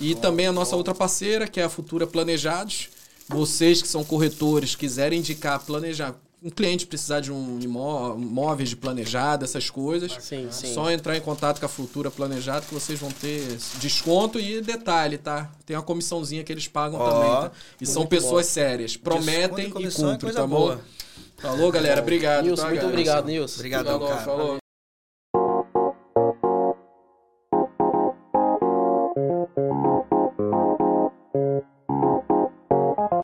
E também a nossa outra parceira, que é a Futura Planejados. Vocês que são corretores, quiserem indicar planejar, um cliente precisar de um imóvel de planejado, essas coisas, sim, sim. só entrar em contato com a Futura Planejado que vocês vão ter desconto e detalhe, tá? Tem uma comissãozinha que eles pagam oh, também, tá? E são pessoas bom. sérias, prometem e, cumprem, é tá bom? Falou, galera, obrigado. Nilson, tá, muito obrigado, Nilson. Obrigadão, falou, cara. Falou.